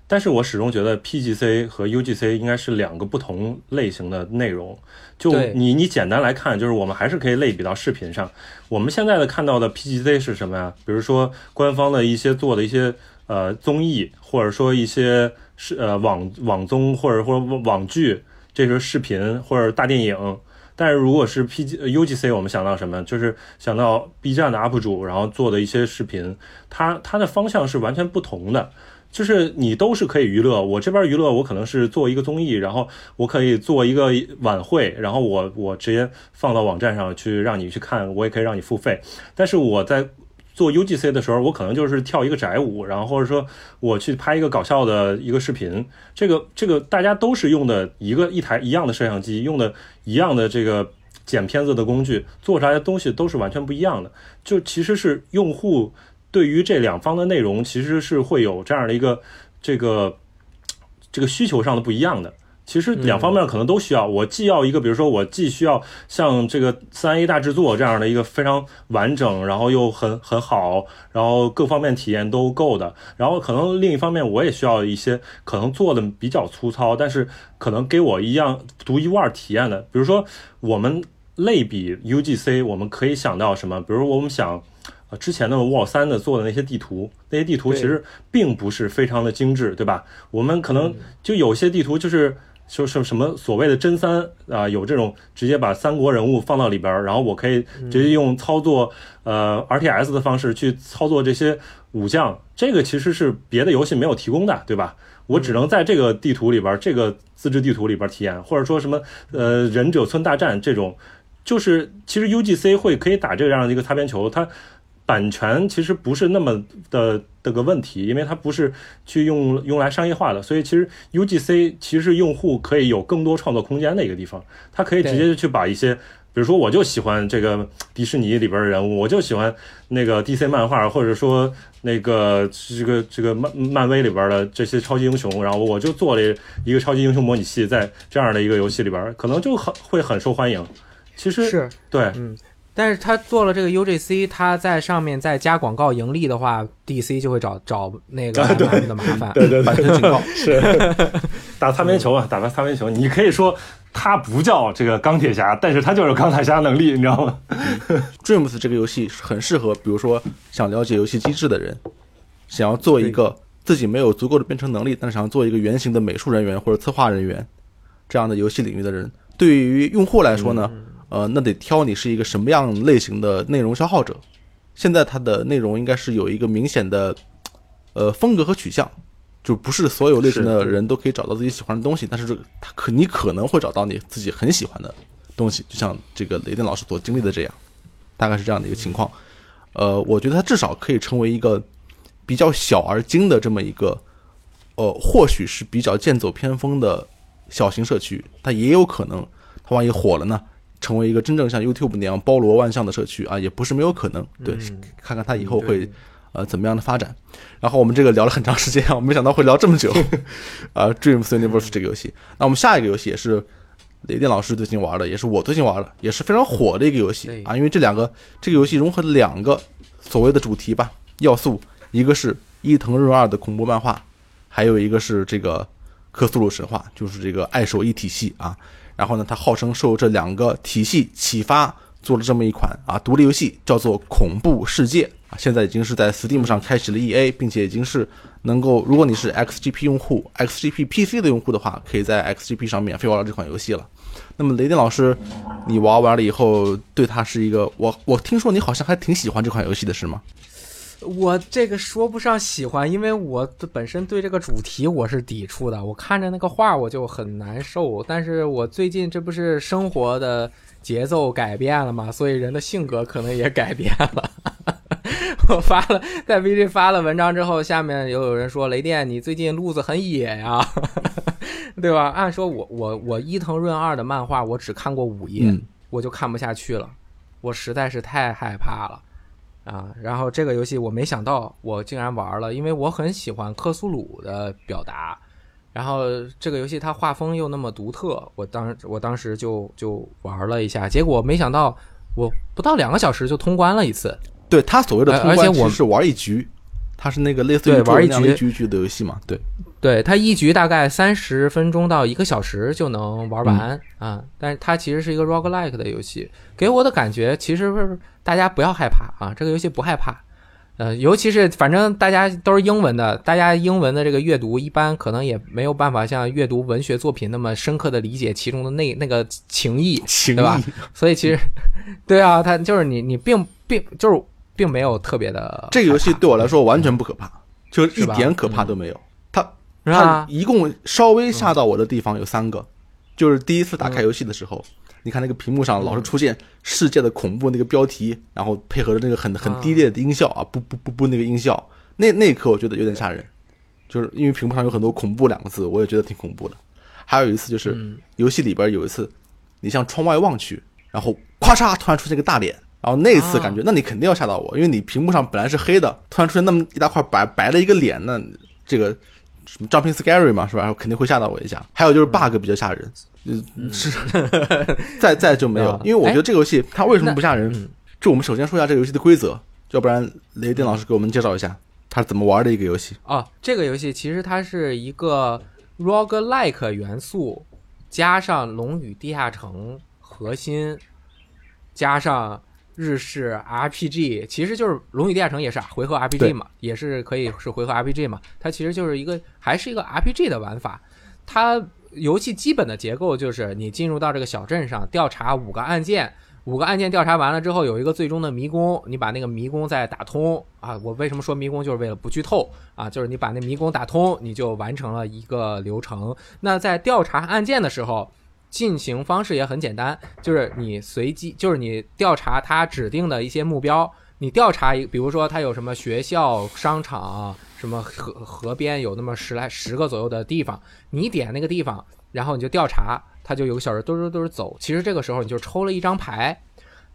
S3: 但是我始终觉得 PGC 和 UGC 应该是两个不同类型的内容。就你你简单来看，就是我们还是可以类比到视频上。我们现在的看到的 PGC 是什么呀？比如说官方的一些做的一些呃综艺，或者说一些是呃网网综或者或者网剧，这是视频或者大电影。但是如果是 PG UGC，我们想到什么？就是想到 B 站的 UP 主，然后做的一些视频，它它的方向是完全不同的。就是你都是可以娱乐，我这边娱乐，我可能是做一个综艺，然后我可以做一个晚会，然后我我直接放到网站上去让你去看，我也可以让你付费。但是我在做 UGC 的时候，我可能就是跳一个宅舞，然后或者说我去拍一个搞笑的一个视频，这个这个大家都是用的一个一台一样的摄像机，用的一样的这个剪片子的工具，做出来的东西都是完全不一样的，就其实是用户。对于这两方的内容，其实是会有这样的一个这个这个需求上的不一样的。其实两方面可能都需要。我既要一个，比如说我既需要像这个三 A 大制作这样的一个非常完整，然后又很很好，然后各方面体验都够的。然后可能另一方面，我也需要一些可能做的比较粗糙，但是可能给我一样独一无二体验的。比如说我们类比 UGC，我们可以想到什么？比如我们想。啊，之前的 Wall 三的做的那些地图，那些地图其实并不是非常的精致，对吧？我们可能就有些地图就是就是什么所谓的真三啊，有这种直接把三国人物放到里边，然后我可以直接用操作呃 RTS 的方式去操作这些武将，这个其实是别的游戏没有提供的，对吧？我只能在这个地图里边，这个自制地图里边体验，或者说什么呃忍者村大战这种，就是其实 UGC 会可以打这样的一个擦边球，它。版权其实不是那么的的个问题，因为它不是去用用来商业化的，所以其实 UGC 其实用户可以有更多创作空间的一个地方，他可以直接去把一些，比如说我就喜欢这个迪士尼里边的人物，我就喜欢那个 DC 漫画，或者说那个这个这个漫漫威里边的这些超级英雄，然后我就做了一个超级英雄模拟器，在这样的一个游戏里边，可能就很会很受欢迎。其实
S2: 是
S3: 对，
S2: 嗯。但是他做了这个 UGC，他在上面再加广告盈利的话，DC 就会找找那个的麻烦。
S3: 对对对，
S1: 警告
S3: 是 打擦边球啊，打个擦边球。你可以说他不叫这个钢铁侠，但是他就是钢铁侠能力，你知道吗
S1: ？Dreams 这个游戏很适合，比如说想了解游戏机制的人，想要做一个自己没有足够的编程能力，但是想要做一个原型的美术人员或者策划人员这样的游戏领域的人，对于用户来说呢？呃，那得挑你是一个什么样类型的内容消耗者。现在它的内容应该是有一个明显的呃风格和取向，就不是所有类型的人都可以找到自己喜欢的东西。但是他可你可能会找到你自己很喜欢的东西，就像这个雷电老师所经历的这样，大概是这样的一个情况。呃，我觉得它至少可以成为一个比较小而精的这么一个，呃，或许是比较剑走偏锋的小型社区，它也有可能，它万一火了呢，成为一个真正像 YouTube 那样包罗万象的社区啊，也不是没有可能。对，看看它以后会呃怎么样的发展。然后我们这个聊了很长时间啊，我没想到会聊这么久。啊，Dreams Universe 这个游戏，那我们下一个游戏也是。雷电老师最近玩的，也是我最近玩的，也是非常火的一个游戏啊！因为这两个这个游戏融合了两个所谓的主题吧要素，一个是伊藤润二的恐怖漫画，还有一个是这个克苏鲁神话，就是这个爱手一体系啊。然后呢，他号称受这两个体系启发，做了这么一款啊独立游戏，叫做《恐怖世界》啊。现在已经是在 Steam 上开启了 EA，并且已经是能够，如果你是 XGP 用户、XGP PC 的用户的话，可以在 XGP 上免费玩到这款游戏了。那么雷电老师，你玩完了以后，对他是一个我我听说你好像还挺喜欢这款游戏的是吗？
S2: 我这个说不上喜欢，因为我本身对这个主题我是抵触的。我看着那个画我就很难受，但是我最近这不是生活的节奏改变了嘛，所以人的性格可能也改变了。我发了在 VJ 发了文章之后，下面又有人说雷电，你最近路子很野呀。对吧？按说，我我我伊藤润二的漫画，我只看过五页，我就看不下去了，我实在是太害怕了啊！然后这个游戏我没想到我竟然玩了，因为我很喜欢克苏鲁的表达，然后这个游戏它画风又那么独特，我当我当时就就玩了一下，结果没想到我不到两个小时就通关了一次。
S1: 对他所谓的通
S2: 关，我
S1: 是玩一局。它是那个类似于
S2: 玩一
S1: 局局局的游戏嘛？对，
S2: 对，它一局大概三十分钟到一个小时就能玩完啊。但是它其实是一个 roguelike 的游戏，给我的感觉其实是大家不要害怕啊，这个游戏不害怕。呃，尤其是反正大家都是英文的，大家英文的这个阅读一般可能也没有办法像阅读文学作品那么深刻的理解其中的那那个情谊，对吧？所以其实，对啊，它就是你你并并就是。并没有特别的，
S1: 这个游戏对我来说完全不可怕，就是一点可怕都没有。它它一共稍微吓到我的地方有三个，就是第一次打开游戏的时候，你看那个屏幕上老是出现“世界的恐怖”那个标题，然后配合着那个很很低劣的音效啊，不不不不那个音效，那那一刻我觉得有点吓人，就是因为屏幕上有很多“恐怖”两个字，我也觉得挺恐怖的。还有一次就是游戏里边有一次，你向窗外望去，然后咵嚓突然出现个大脸。然后那一次感觉，那你肯定要吓到我，因为你屏幕上本来是黑的，突然出现那么一大块白白的一个脸，那这个什么 jumping scary 嘛，是吧？肯定会吓到我一下。还有就是 bug 比较吓人，嗯，是，再再就没有，因为我觉得这个游戏它为什么不吓人？就我们首先说一下这个游戏的规则，要不然雷电老师给我们介绍一下它是怎么玩的一个游戏。
S2: 哦，这个游戏其实它是一个 roguelike 元素加上龙与地下城核心加上。日式 RPG 其实就是《龙与地下城》也是回合 RPG 嘛，也是可以是回合 RPG 嘛。它其实就是一个还是一个 RPG 的玩法。它游戏基本的结构就是你进入到这个小镇上调查五个案件，五个案件调查完了之后有一个最终的迷宫，你把那个迷宫再打通啊。我为什么说迷宫就是为了不剧透啊？就是你把那迷宫打通，你就完成了一个流程。那在调查案件的时候。进行方式也很简单，就是你随机，就是你调查他指定的一些目标。你调查一，比如说他有什么学校、商场，什么河河边有那么十来十个左右的地方，你点那个地方，然后你就调查，他就有个小人嘟嘟嘟走。其实这个时候你就抽了一张牌，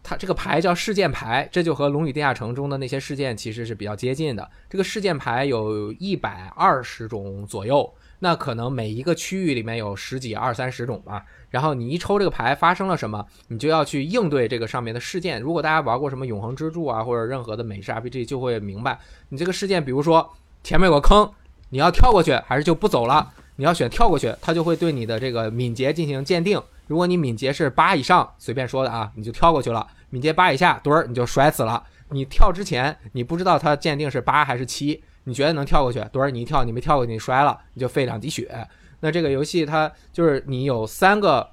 S2: 它这个牌叫事件牌，这就和《龙与地下城》中的那些事件其实是比较接近的。这个事件牌有一百二十种左右，那可能每一个区域里面有十几、二三十种吧。然后你一抽这个牌，发生了什么，你就要去应对这个上面的事件。如果大家玩过什么《永恒之柱》啊，或者任何的美式 RPG，就会明白，你这个事件，比如说前面有个坑，你要跳过去还是就不走了？你要选跳过去，它就会对你的这个敏捷进行鉴定。如果你敏捷是八以上，随便说的啊，你就跳过去了；敏捷八以下，墩儿你就摔死了。你跳之前你不知道它鉴定是八还是七，你觉得能跳过去，多少你一跳你没跳过去，你摔了，你就废两滴血。那这个游戏它就是你有三个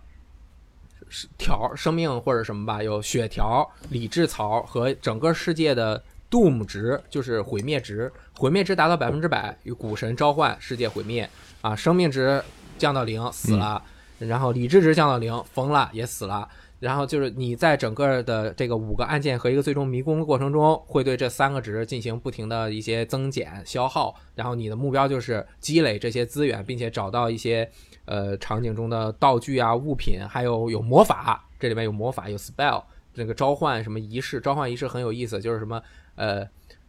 S2: 条生命或者什么吧，有血条、理智槽和整个世界的 Doom 值，就是毁灭值。毁灭值达到百分之百，与古神召唤，世界毁灭啊！生命值降到零，死了；然后理智值降到零，疯了也死了。然后就是你在整个的这个五个按键和一个最终迷宫的过程中，会对这三个值进行不停的一些增减消耗，然后你的目标就是积累这些资源，并且找到一些呃场景中的道具啊、物品，还有有魔法，这里面有魔法有 spell，这个召唤什么仪式，召唤仪式很有意思，就是什么呃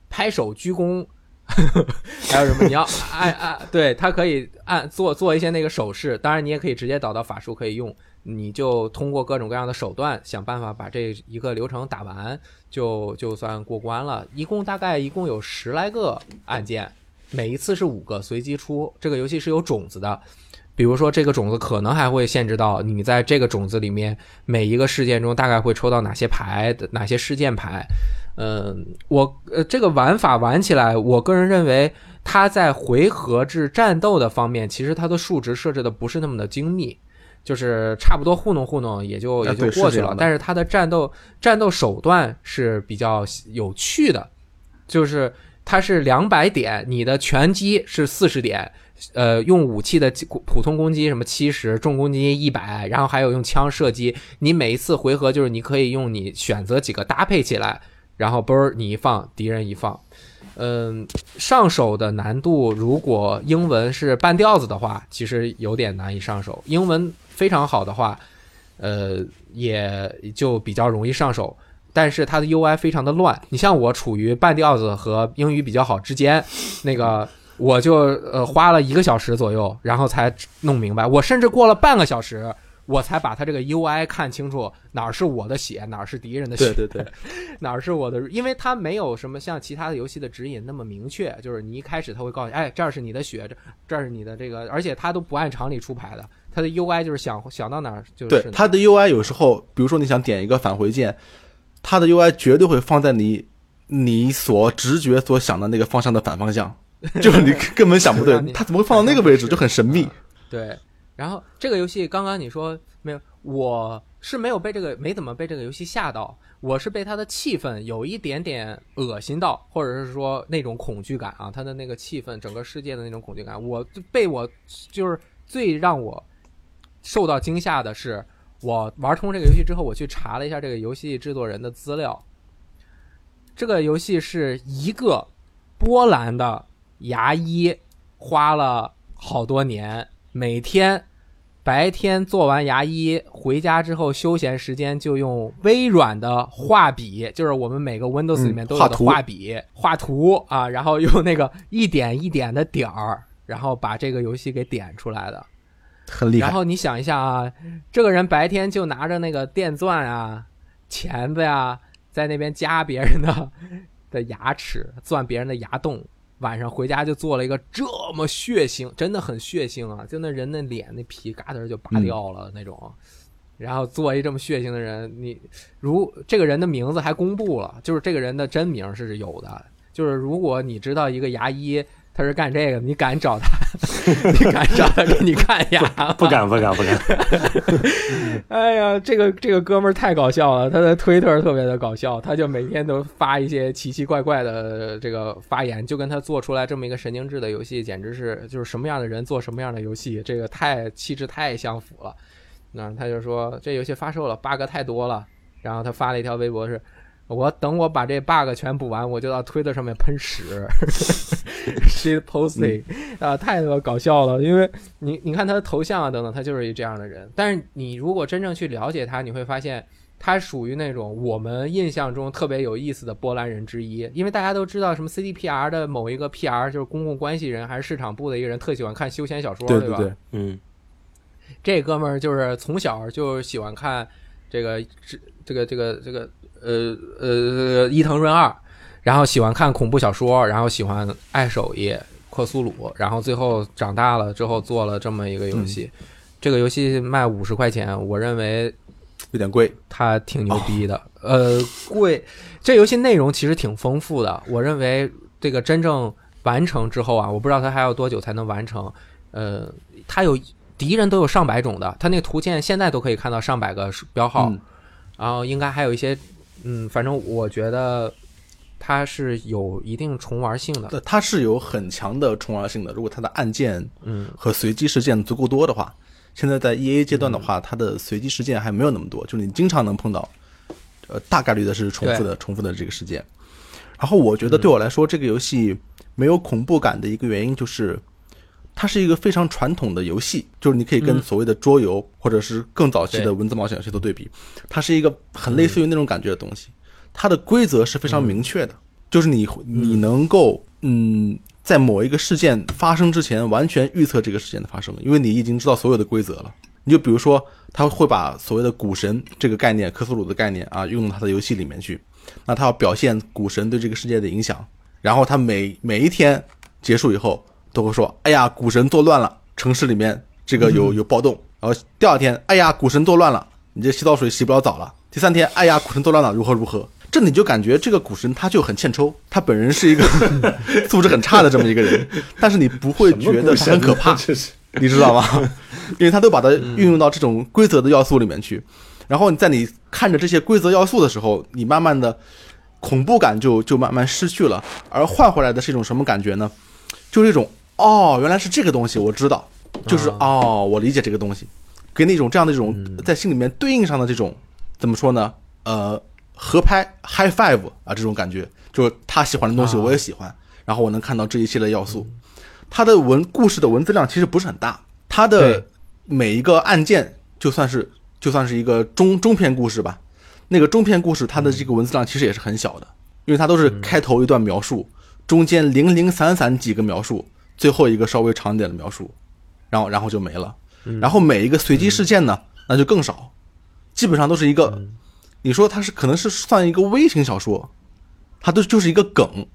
S2: 拍手鞠躬。还有什么？你要按按，对，它可以按做做一些那个手势。当然，你也可以直接导到法术可以用。你就通过各种各样的手段想办法把这一个流程打完，就就算过关了。一共大概一共有十来个按键，每一次是五个，随机出。这个游戏是有种子的，比如说这个种子可能还会限制到你在这个种子里面每一个事件中大概会抽到哪些牌哪些事件牌。嗯，我呃这个玩法玩起来，我个人认为它在回合制战斗的方面，其实它的数值设置的不是那么的精密。就是差不多糊弄糊弄也就也就过去了，但是它的战斗战斗手段是比较有趣的，就是它是两百点，你的拳击是四十点，呃，用武器的普通攻击什么七十，重攻击一百，然后还有用枪射击，你每一次回合就是你可以用你选择几个搭配起来，然后嘣儿你一放，敌人一放。嗯，上手的难度，如果英文是半吊子的话，其实有点难以上手。英文非常好的话，呃，也就比较容易上手。但是它的 UI 非常的乱。你像我处于半吊子和英语比较好之间，那个我就呃花了一个小时左右，然后才弄明白。我甚至过了半个小时。我才把它这个 UI 看清楚，哪儿是我的血，哪儿是敌人的血，
S1: 对对对，
S2: 哪儿是我的，因为它没有什么像其他的游戏的指引那么明确，就是你一开始他会告诉你，哎，这儿是你的血，这这儿是你的这个，而且他都不按常理出牌的，他的 UI 就是想想到哪儿就
S1: 对，它的 UI 有时候，比如说你想点一个返回键，它的 UI 绝对会放在你你所直觉所想的那个方向的反方向，就是你根本想不对，它怎么会放到那个位置，就很神秘，
S2: 对。然后这个游戏刚刚你说没有，我是没有被这个没怎么被这个游戏吓到，我是被它的气氛有一点点恶心到，或者是说那种恐惧感啊，它的那个气氛，整个世界的那种恐惧感，我被我就是最让我受到惊吓的是，我玩通这个游戏之后，我去查了一下这个游戏制作人的资料，这个游戏是一个波兰的牙医花了好多年，每天。白天做完牙医回家之后，休闲时间就用微软的画笔，就是我们每个 Windows 里面都有的画笔画图啊，然后用那个一点一点的点儿，然后把这个游戏给点出来的，
S1: 很厉
S2: 害。然后你想一下啊，这个人白天就拿着那个电钻啊、钳子呀，在那边夹别人的的牙齿，钻别人的牙洞。晚上回家就做了一个这么血腥，真的很血腥啊！就那人那脸那皮嘎噔就拔掉了那种，然后做一这么血腥的人，你如这个人的名字还公布了，就是这个人的真名是有的，就是如果你知道一个牙医。他是干这个，你敢找他？你敢找他给你看牙？
S3: 不敢，不敢，不敢。
S2: 哎呀，这个这个哥们儿太搞笑了，他的推特特别的搞笑，他就每天都发一些奇奇怪怪的这个发言，就跟他做出来这么一个神经质的游戏，简直是就是什么样的人做什么样的游戏，这个太气质太相符了。那他就说这游戏发售了，bug 太多了，然后他发了一条微博是。我等我把这 bug 全补完，我就到推特上面喷屎。Shit posting 啊，太他妈搞笑了！因为你你看他的头像啊等等，他就是一这样的人。但是你如果真正去了解他，你会发现他属于那种我们印象中特别有意思的波兰人之一。因为大家都知道，什么 CDPR 的某一个 PR 就是公共关系人还是市场部的一个人，特喜欢看休闲小说，
S1: 对
S2: 吧？
S1: 嗯，
S2: 这哥们儿就是从小就喜欢看这个这个这个这个。呃呃，伊藤润二，然后喜欢看恐怖小说，然后喜欢爱手艺克苏鲁，然后最后长大了之后做了这么一个游戏。这个游戏卖五十块钱，我认为
S1: 有点贵，
S2: 它挺牛逼的。呃，贵。这游戏内容其实挺丰富的，我认为这个真正完成之后啊，我不知道它还要多久才能完成。呃，它有敌人都有上百种的，它那个图鉴现在都可以看到上百个标号，然后应该还有一些。嗯，反正我觉得它是有一定重玩性的。
S1: 它是有很强的重玩性的。如果它的按键嗯和随机事件足够多的话，现在在 E A 阶段的话，它的随机事件还没有那么多，就是你经常能碰到，呃，大概率的是重复的、重复的这个事件。然后我觉得对我来说，这个游戏没有恐怖感的一个原因就是，它是一个非常传统的游戏，就是你可以跟所谓的桌游或者是更早期的文字冒险游戏做对比，它是一个很类似于那种感觉的东西。它的规则是非常明确的，就是你你能够嗯。在某一个事件发生之前，完全预测这个事件的发生，因为你已经知道所有的规则了。你就比如说，他会把所谓的股神这个概念、科苏鲁的概念啊，用到他的游戏里面去。那他要表现股神对这个世界的影响，然后他每每一天结束以后都会说：“哎呀，股神作乱了，城市里面这个有有暴动。”然后第二天：“哎呀，股神作乱了，你这洗澡水洗不了澡了。”第三天：“哎呀，股神作乱了，如何如何。”这你就感觉这个股神他就很欠抽，他本人是一个 素质很差的这么一个人，但是你不会觉得他很可怕，你知道吗？因为他都把它运用到这种规则的要素里面去，然后你在你看着这些规则要素的时候，你慢慢的恐怖感就就慢慢失去了，而换回来的是一种什么感觉呢？就是一种哦，原来是这个东西，我知道，就是哦，我理解这个东西，给那种这样的一种在心里面对应上的这种怎么说呢？呃。合拍 high five 啊，这种感觉。就是他喜欢的东西我也喜欢，然后我能看到这一系列要素。他的文故事的文字量其实不是很大，他的每一个案件就算是就算是一个中中篇故事吧，那个中篇故事它的这个文字量其实也是很小的，因为它都是开头一段描述，中间零零散散几个描述，最后一个稍微长一点的描述，然后然后就没了。然后每一个随机事件呢，那就更少，基本上都是一个。你说它是可能是算一个微型小说，它都就是一个梗，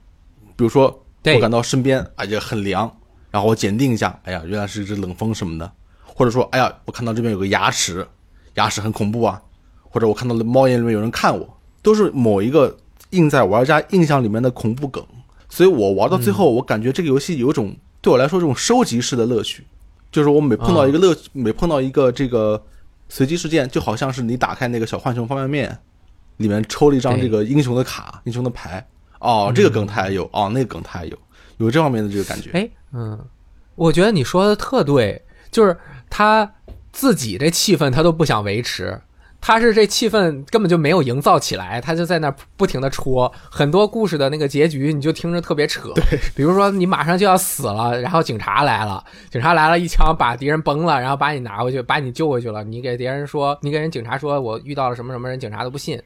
S1: 比如说我感到身边哎呀很凉，然后我检定一下，哎呀原来是一只冷风什么的，或者说哎呀我看到这边有个牙齿，牙齿很恐怖啊，或者我看到了猫眼里面有人看我，都是某一个印在玩家印象里面的恐怖梗，所以我玩到最后，我感觉这个游戏有一种对我来说这种收集式的乐趣，就是我每碰到一个乐，每碰到一个这个。随机事件就好像是你打开那个小浣熊方便面，里面抽了一张这个英雄的卡、英雄的牌。哦，这个梗他也有，哦，那个梗他也有，有这方面的这个感觉。
S2: 哎，嗯，我觉得你说的特对，就是他自己这气氛他都不想维持。他是这气氛根本就没有营造起来，他就在那不停的戳很多故事的那个结局，你就听着特别扯。
S1: 对，
S2: 比如说你马上就要死了，然后警察来了，警察来了，一枪把敌人崩了，然后把你拿回去，把你救回去了。你给别人说，你给人警察说，我遇到了什么什么人，警察都不信。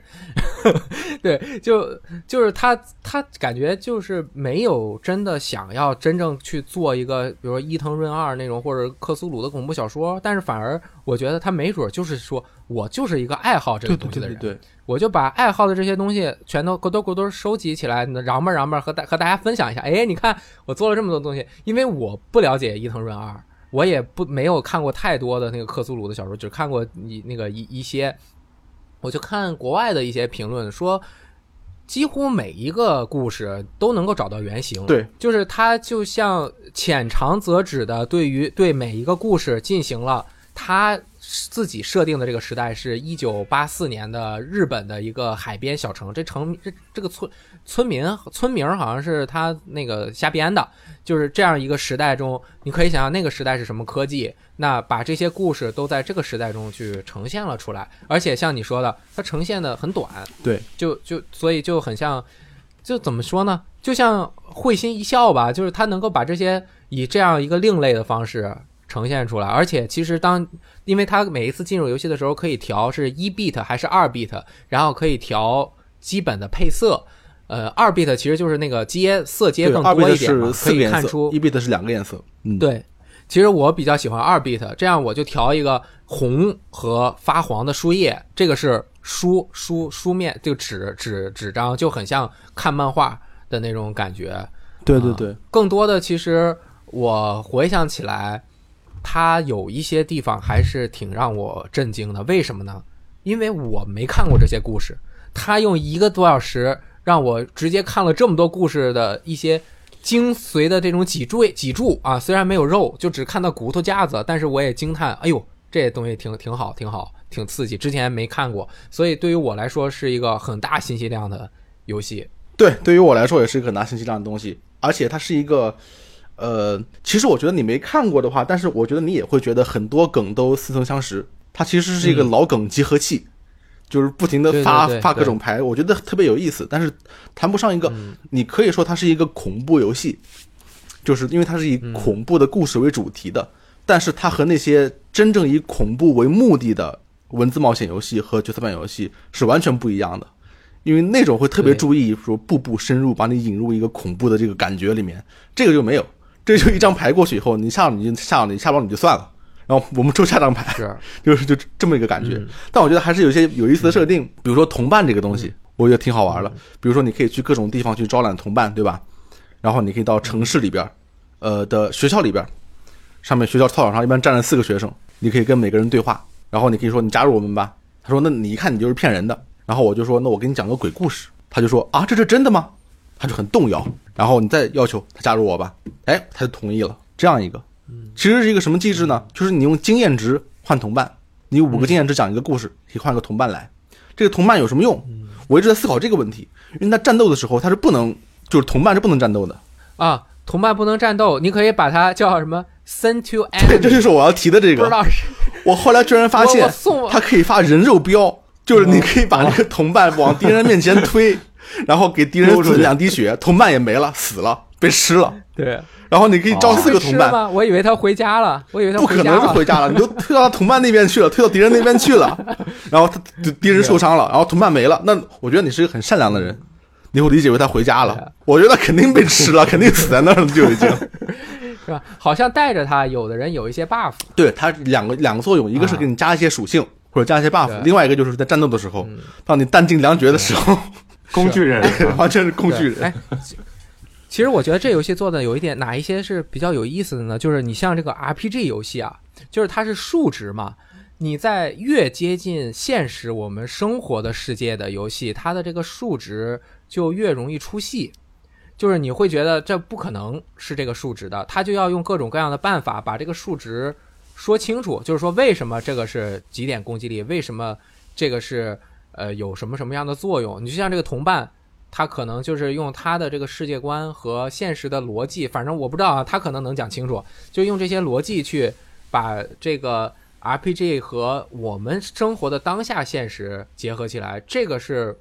S2: 对，就就是他他感觉就是没有真的想要真正去做一个，比如说伊藤润二那种或者克苏鲁的恐怖小说，但是反而我觉得他没准就是说。我就是一个爱好这个东西的
S1: 人，
S2: 我就把爱好的这些东西全都咕嘟咕嘟收集起来，嚷吧嚷吧和大和大家分享一下。哎，你看我做了这么多东西，因为我不了解伊藤润二，我也不没有看过太多的那个克苏鲁的小说，只看过一那个一一些，我就看国外的一些评论说，几乎每一个故事都能够找到原型，
S1: 对，
S2: 就是他就像浅尝辄止的对于对每一个故事进行了它。自己设定的这个时代是一九八四年的日本的一个海边小城，这城这这个村村民村名好像是他那个瞎编的，就是这样一个时代中，你可以想象那个时代是什么科技，那把这些故事都在这个时代中去呈现了出来，而且像你说的，它呈现的很短，
S1: 对，
S2: 就就所以就很像，就怎么说呢，就像会心一笑吧，就是他能够把这些以这样一个另类的方式。呈现出来，而且其实当，因为它每一次进入游戏的时候可以调是一 bit 还是二 bit，然后可以调基本的配色，呃，二 bit 其实就是那个阶色阶更多一点嘛，可以看出
S1: 一 bit 是两个颜色，嗯，
S2: 对，其实我比较喜欢二 bit，这样我就调一个红和发黄的书页，这个是书书书面就纸纸纸张，就很像看漫画的那种感觉，
S1: 对对对，
S2: 更多的其实我回想起来。它有一些地方还是挺让我震惊的，为什么呢？因为我没看过这些故事，他用一个多小时让我直接看了这么多故事的一些精髓的这种脊柱脊柱啊，虽然没有肉，就只看到骨头架子，但是我也惊叹，哎呦，这些东西挺挺好，挺好，挺刺激，之前没看过，所以对于我来说是一个很大信息量的游戏。
S1: 对，对于我来说也是一个很大信息量的东西，而且它是一个。呃，其实我觉得你没看过的话，但是我觉得你也会觉得很多梗都似曾相识。它其实是一个老梗集合器，就是不停的发发各种牌，我觉得特别有意思。但是谈不上一个，你可以说它是一个恐怖游戏，就是因为它是以恐怖的故事为主题的，但是它和那些真正以恐怖为目的的文字冒险游戏和角色扮演游戏是完全不一样的。因为那种会特别注意说步步深入，把你引入一个恐怖的这个感觉里面，这个就没有，这就一张牌过去以后，你下了你就下了，你下不了你就算了，然后我们抽下张牌，
S2: 是
S1: 就是就这么一个感觉。但我觉得还是有一些有意思的设定，比如说同伴这个东西，我觉得挺好玩的。比如说你可以去各种地方去招揽同伴，对吧？然后你可以到城市里边儿，呃的学校里边儿，上面学校操场上一般站着四个学生，你可以跟每个人对话，然后你可以说你加入我们吧。他说那你一看你就是骗人的，然后我就说那我给你讲个鬼故事，他就说啊这是真的吗？他就很动摇，然后你再要求他加入我吧，哎他就同意了，这样一个。其实是一个什么机制呢？就是你用经验值换同伴，你有五个经验值讲一个故事，可以换个同伴来。这个同伴有什么用？我一直在思考这个问题，因为他战斗的时候他是不能，就是同伴是不能战斗的。
S2: 啊，同伴不能战斗，你可以把它叫什么 send to
S1: 对，这就是我要提的这个。
S2: 不知道是
S1: 我后来居然发现
S2: 我送，
S1: 它可以发人肉标，就是你可以把那个同伴往敌人面前推，然后给敌人
S3: 丢出
S1: 两滴血，同伴也没了，死了，被吃了。
S2: 对，
S1: 然后你可以招
S3: 哦
S1: 四个同伴，
S2: 吗？我以为他回家了，我以为他
S1: 不可能是回家了，你都推到他同伴那边去了，推到敌人那边去了，然后他敌人受伤了，然后同伴没了，那我觉得你是一个很善良的人，你会理解为他回家
S2: 对
S1: 了。我觉得肯定被吃了，肯定死在那儿了就已经。
S2: 是吧？好像带着他，有的人有一些 buff，
S1: 对，他两个两个作用，一个是给你加一些属性或者加一些 buff，另外一个就是在战斗的时候，当你弹尽粮绝的时候，
S3: 工具人，
S1: 完全是工具人。
S2: 对哎，其其实我觉得这游戏做的有一点哪一些是比较有意思的呢？就是你像这个 RPG 游戏啊，就是它是数值嘛，你在越接近现实我们生活的世界的游戏，它的这个数值就越容易出戏。就是你会觉得这不可能是这个数值的，它就要用各种各样的办法把这个数值说清楚，就是说为什么这个是几点攻击力，为什么这个是呃有什么什么样的作用。你就像这个同伴，他可能就是用他的这个世界观和现实的逻辑，反正我不知道啊，他可能能讲清楚，就用这些逻辑去把这个 RPG 和我们生活的当下现实结合起来，这个是。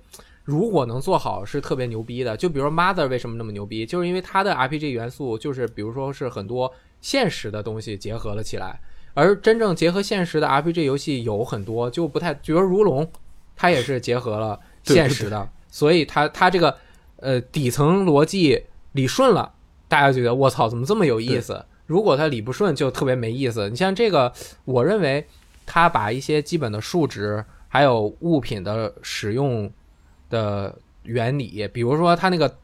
S2: 如果能做好，是特别牛逼的。就比如说 Mother 为什么那么牛逼，就是因为它的 RPG 元素就是，比如说是很多现实的东西结合了起来。而真正结合现实的 RPG 游戏有很多，就不太，比如如龙，它也是结合了 现实的，所以它它这个呃底层逻辑理顺了，大家觉得我操怎么这么有意思？如果它理不顺，就特别没意思。你像这个，我认为它把一些基本的数值还有物品的使用的原理，比如说它那个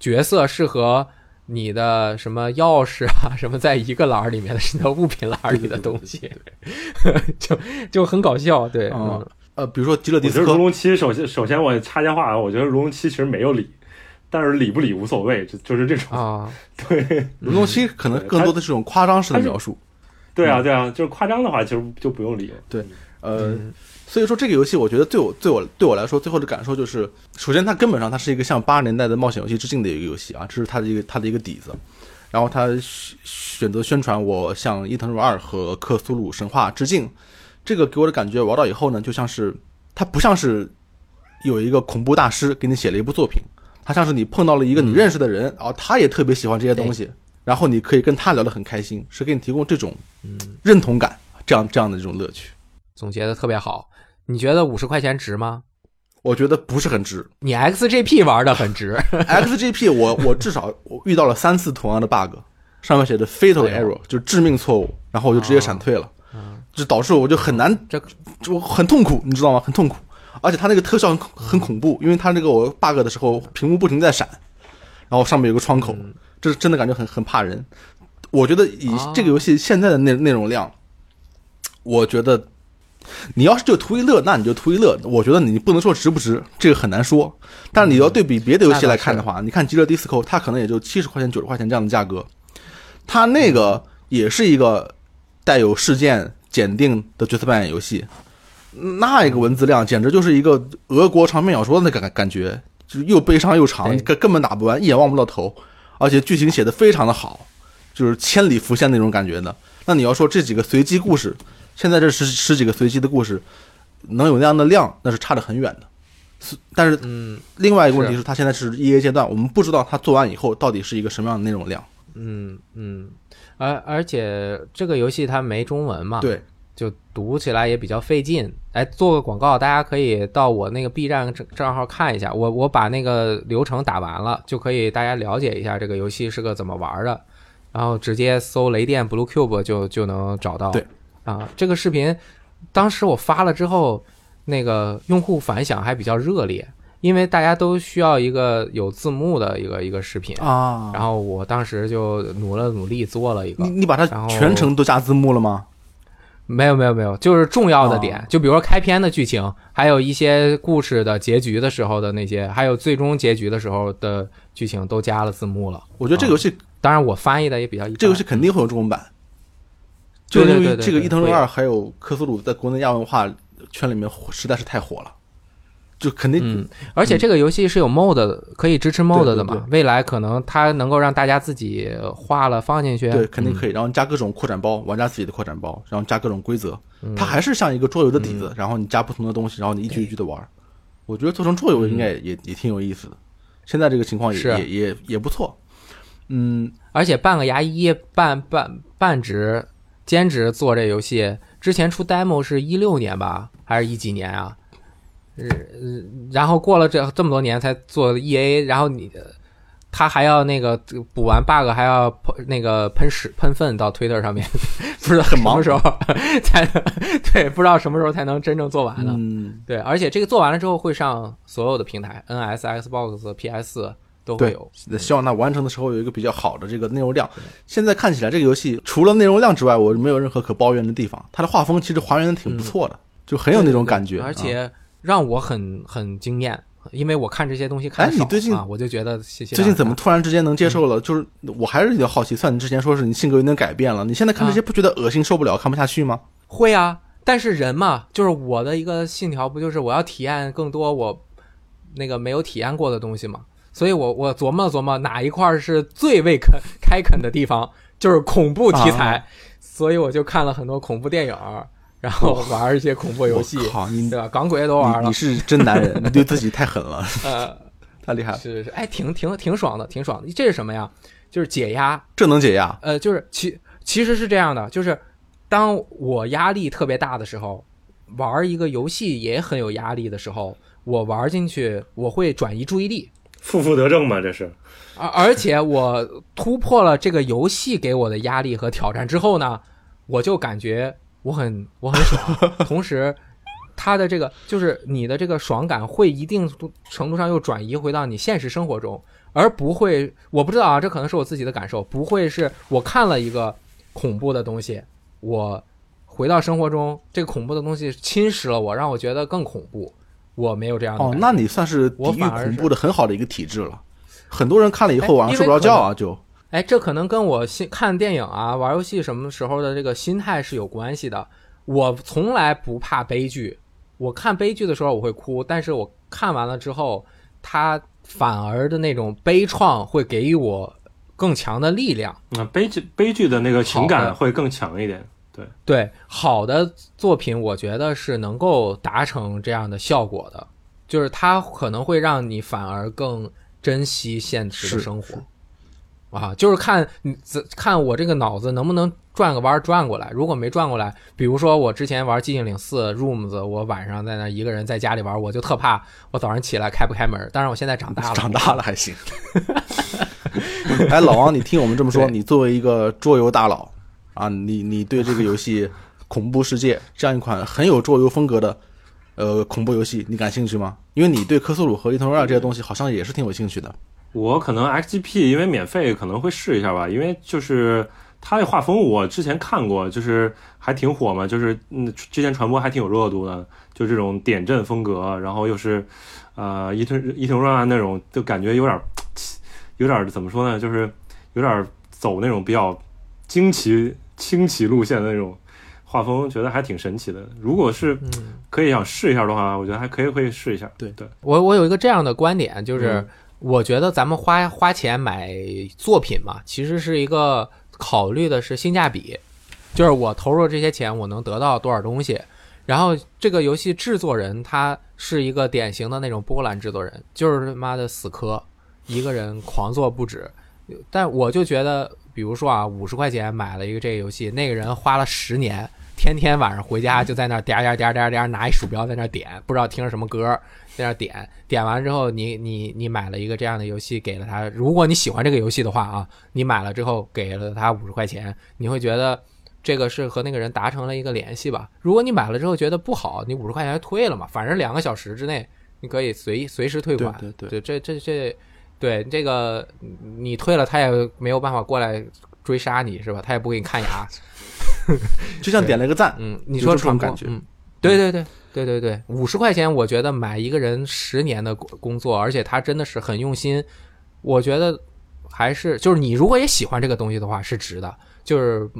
S2: 角色是和你的什么钥匙啊，什么在一个栏儿里面的，是在物品栏儿里的东西，就就很搞笑。对，
S1: 呃，比如说极乐
S3: 我觉得《如
S1: 迪斯科，
S3: 龙七》首先首先我插一下话啊，我觉得《如龙七》其实没有理，但是理不理无所谓，就就是这种。
S2: 啊，
S3: 对
S1: 如龙七可能更多的是这种夸张式的描述。
S3: 对啊对啊，就是夸张的话，其实就不用理了。
S1: 呃，
S2: 嗯
S1: 所以说这个游戏，我觉得对我对我对我来说，最后的感受就是，首先它根本上它是一个向八十年代的冒险游戏致敬的一个游戏啊，这是它的一个它的一个底子。然后它选选择宣传我向伊藤润二和克苏鲁神话致敬，这个给我的感觉玩到以后呢，就像是它不像是有一个恐怖大师给你写了一部作品，它像是你碰到了一个你认识的人，然后他也特别喜欢这些东西，然后你可以跟他聊得很开心，是给你提供这种认同感，这样这样的这种乐趣。
S2: 总结的特别好。你觉得五十块钱值吗？
S1: 我觉得不是很值。
S2: 你 XGP 玩的很值，
S1: XGP 我我至少我遇到了三次同样的 bug，上面写的 fatal error，就是致命错误，然后我就直接闪退了，就导致我就很难，
S2: 这
S1: 就很痛苦，你知道吗？很痛苦，而且它那个特效很很恐怖，因为它那个我 bug 的时候屏幕不停在闪，然后上面有个窗口，这真的感觉很很怕人。我觉得以
S2: 啊
S1: 这个游戏现在的内内容量，我觉得你要是就图一乐，那你就图一乐。我觉得你不能说值不值，这个很难说。但是你要对比别的游戏来看的话，你看《极乐 DISCO》，它可能也就七十块钱、九十块钱这样的价格，它那个也是一个带有事件检定的角色扮演游戏，那一个文字量简直就是一个俄国长篇小说的那个感感觉，就是又悲伤又长，根根本打不完，一眼望不到头，而且剧情写的非常的好。就是千里浮现那种感觉的。那你要说这几个随机故事，现在这十十几个随机的故事，能有那样的量，那是差得很远的。是，但是
S2: 嗯
S1: 另外一个问题是，它现在是 E A 阶段，我们不知道它做完以后到底是一个什么样的内容量。
S2: 嗯嗯，而而且这个游戏它没中文嘛，，
S1: 对，
S2: 就读起来也比较费劲。哎，做个广告，大家可以到我那个 B 站账账号看一下，我我把那个流程打完了，就可以大家了解一下这个游戏是个怎么玩的，然后直接搜雷电 Blue Cube 就就能找到。
S1: 对，
S2: 啊，这个视频当时我发了之后，那个用户反响还比较热烈，因为大家都需要一个有字幕的一个一个视频。
S1: 啊
S2: 然后我当时就努了努力做了一个
S1: 你，你把它全程都加字幕了吗？
S2: 没有没有没有，就是重要的点，
S1: 哦
S2: 就比如说开篇的剧情，还有一些故事的结局的时候的那些，还有最终结局的时候的剧情都加了字幕了。
S1: 我觉得这个游戏，
S2: 当然我翻译的也比较。
S1: 这个游戏肯定会有中文版，就
S2: 对
S1: 因为这个《伊藤润二》还有科苏鲁在国内亚文化圈里面火实在是太火了，就肯定
S2: 嗯，而且这个游戏是有 mod 的，可以支持 mod 的嘛？
S1: 对对
S2: 未来可能它能够让大家自己画了放进去。
S1: 对，肯定可
S2: 以。
S1: 以。然后加各种扩展包，玩家自己的扩展包，然后加各种规则，
S2: 嗯
S1: 它还是像一个桌游的底子，然后你加不同的东西，然后你一局一局的玩。我觉得做成桌游应该也也也挺有意思的。现在这个情况也
S2: 是
S1: 也也也不错。嗯，
S2: 而且半个牙医半半半职兼职做这游戏，之前出 demo 是一六年吧，还是一几年啊？呃，呃然后过了这这么多年才做 E A，然后你他还要那个补完 bug，还要喷那个喷屎喷粪到 Twitter 上面，不知道
S1: 很忙
S2: 什么时候才能 对，不知道什么时候才能真正做完呢？
S1: 嗯，
S2: 对，而且这个做完了之后会上所有的平台，NS、Xbox、PS 都会
S1: 对
S2: 有。
S1: 希望它完成的时候有一个比较好的这个内容量。现在看起来这个游戏除了内容量之外，我没有任何可抱怨的地方。它的画风其实还原的挺不错的，就很有那种感觉。
S2: 而
S1: 啊
S2: 且让我很很惊艳，因为我看这些东西看得少
S1: 哎你最近
S2: 啊，我就觉得谢谢。
S1: 最近怎么突然之间能接受了？就是我还是比较好奇，算你之前说是你性格有点改变了，你现在看这些不觉得恶心、受不了、看不下去吗？
S2: 会啊？但是人嘛，就是我的一个信条，不就是我要体验更多我那个没有体验过的东西嘛？所以我我琢磨琢磨哪一块儿是最未肯开垦的地方，就是恐怖题材，
S1: 啊
S2: 所以我就看了很多恐怖电影儿，然后玩一些恐怖游戏，
S1: 我靠，你
S2: 对吧？港鬼都玩了
S1: 你你，是真男人，你对自己太狠了，
S2: 呃，
S1: 太厉害了，
S2: 是是，哎，挺挺挺爽的，挺爽的。这是什么呀？就是解压，
S1: 这能解压？
S2: 呃，就是其其实是这样的，就是当我压力特别大的时候，玩一个游戏也很有压力的时候，我玩进去我会转移注意力，
S3: 负负得正嘛，这是。
S2: 而而且我突破了这个游戏给我的压力和挑战之后呢，我就感觉我很我很爽，同时。他的这个就是你的这个爽感会一定程度上又转移回到你现实生活中，而不会，我不知道啊，这可能是我自己的感受，不会是我看了一个恐怖的东西，我回到生活中，这个恐怖的东西侵蚀了我，让我觉得更恐怖。我没有这样的
S1: 哦，那你算是抵御恐怖的很好的一个体质了。很多人看了以后
S2: 哎
S1: 晚上睡不着觉啊，就
S2: 哎，这可能跟我心看电影啊、玩游戏什么时候的这个心态是有关系的。我从来不怕悲剧，我看悲剧的时候我会哭，但是我看完了之后，它反而的那种悲怆会给予我更强的力量。
S3: 啊，悲剧悲剧的那个情感会更强一点。对，
S2: 对，好的作品，我觉得是能够达成这样的效果的，就是它可能会让你反而更珍惜现实的生活。啊，就是看你怎看我这个脑子能不能转个弯儿转过来。如果没转过来，比如说我之前玩《寂静岭四》Rooms，我晚上在那一个人在家里玩，我就特怕我早上起来开不开门。当然我现在长大了，
S1: 长大了还行。哎，老王，你听我们这么说，你作为一个桌游大佬啊，你你对这个游戏《恐怖世界》这样一款很有桌游风格的呃恐怖游戏，你感兴趣吗？因为你对科苏鲁和伊藤润二这些东西好像也是挺有兴趣的。
S3: 我可能 XGP 因为免费可能会试一下吧，因为就是它的画风我之前看过，就是还挺火嘛，就是嗯之前传播还挺有热度的，就这种点阵风格，然后又是呃伊藤伊藤润二那种，就感觉有点 有点怎么说呢，就是有点走那种比较惊奇轻奇路线的那种画风，觉得还挺神奇的。如果是
S2: 嗯，
S3: 可以想试一下的话，我觉得还可以会试一下。
S1: 对
S3: 对，
S2: 我我有一个这样的观点，
S1: 嗯
S2: 就是我觉得咱们花花钱买作品嘛，其实是一个考虑的是性价比，就是我投入这些钱，我能得到多少东西。然后这个游戏制作人他是一个典型的那种波兰制作人，就是他妈的死磕，一个人狂做不止。但我就觉得，比如说啊，五十块钱买了一个这个游戏，那个人花了十年，天天晚上回家就在那点点点点点拿一鼠标在那点，不知道听着什么歌，在那点点完之后，你你你买了一个这样的游戏给了他，如果你喜欢这个游戏的话啊，你买了之后给了他五十块钱，你会觉得。这个是和那个人达成了一个联系吧？如果你买了之后觉得不好，你五十块钱退了嘛？反正两个小时之内你可以随随时退款。
S1: 对对
S2: 对，这这这，对这个你退了，他也没有办法过来追杀你是吧？他也不给你看牙。
S1: 就像点了个赞，
S2: 嗯，你说
S1: 这种感觉，
S2: 嗯，对对对对对对，五十块钱我觉得买一个人十年的工作，而且他真的是很用心，我觉得还是就是你如果也喜欢这个东西的话是值的，就是。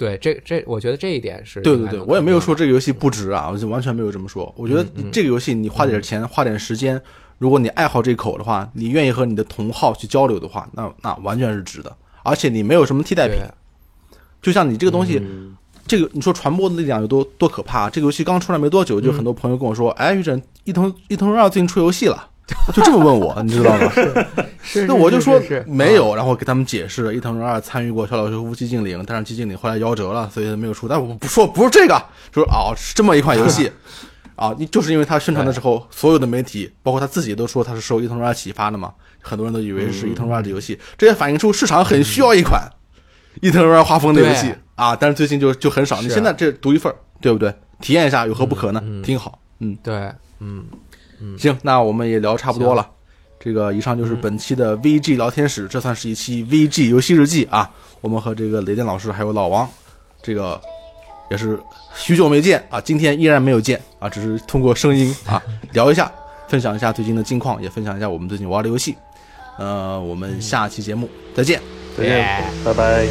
S2: 对，这这，我觉得这一点是
S1: 对对对，我也没有说这个游戏不值啊，我就完全没有这么说。我觉得这个游戏你花点钱，花点时间，如果你爱好这口的话，你愿意和你的同好去交流的话，那那完全是值的。而且你没有什么替代品，就像你这个东西，这个你说传播的力量有多多可怕？这个游戏刚出来没多久，就很多朋友跟我说：“哎，于震，一通一通二最近出游戏了。”就这么问我，你知道吗？那我就说没有，然后给他们解释，伊藤润二参与过《小岛秀夫寂静岭》，但是寂静岭后来夭折了，所以没有出。但我不说不是这个，说哦是这么一款游戏 啊，你就是因为他宣传的时候，所有的媒体包括他自己都说他是受伊藤润二启发的嘛，很多人都以为是伊藤润二的游戏，这也反映出市场很需要一款伊藤润二画风的游戏啊。但是最近就就很少，你现在这独一份对不对？体验一下有何不可呢？挺好，嗯，
S2: 对，嗯。
S1: 行，那我们也聊差不多了。这个以上就是本期的 VG 聊天室，这算是一期 VG 游戏日记啊。我们和这个雷电老师还有老王，这个也是许久没见啊，今天依然没有见啊，只是通过声音啊 聊一下，分享一下最近的近况，也分享一下我们最近玩的游戏。呃，我们下期节目再见，
S3: 再见，拜拜。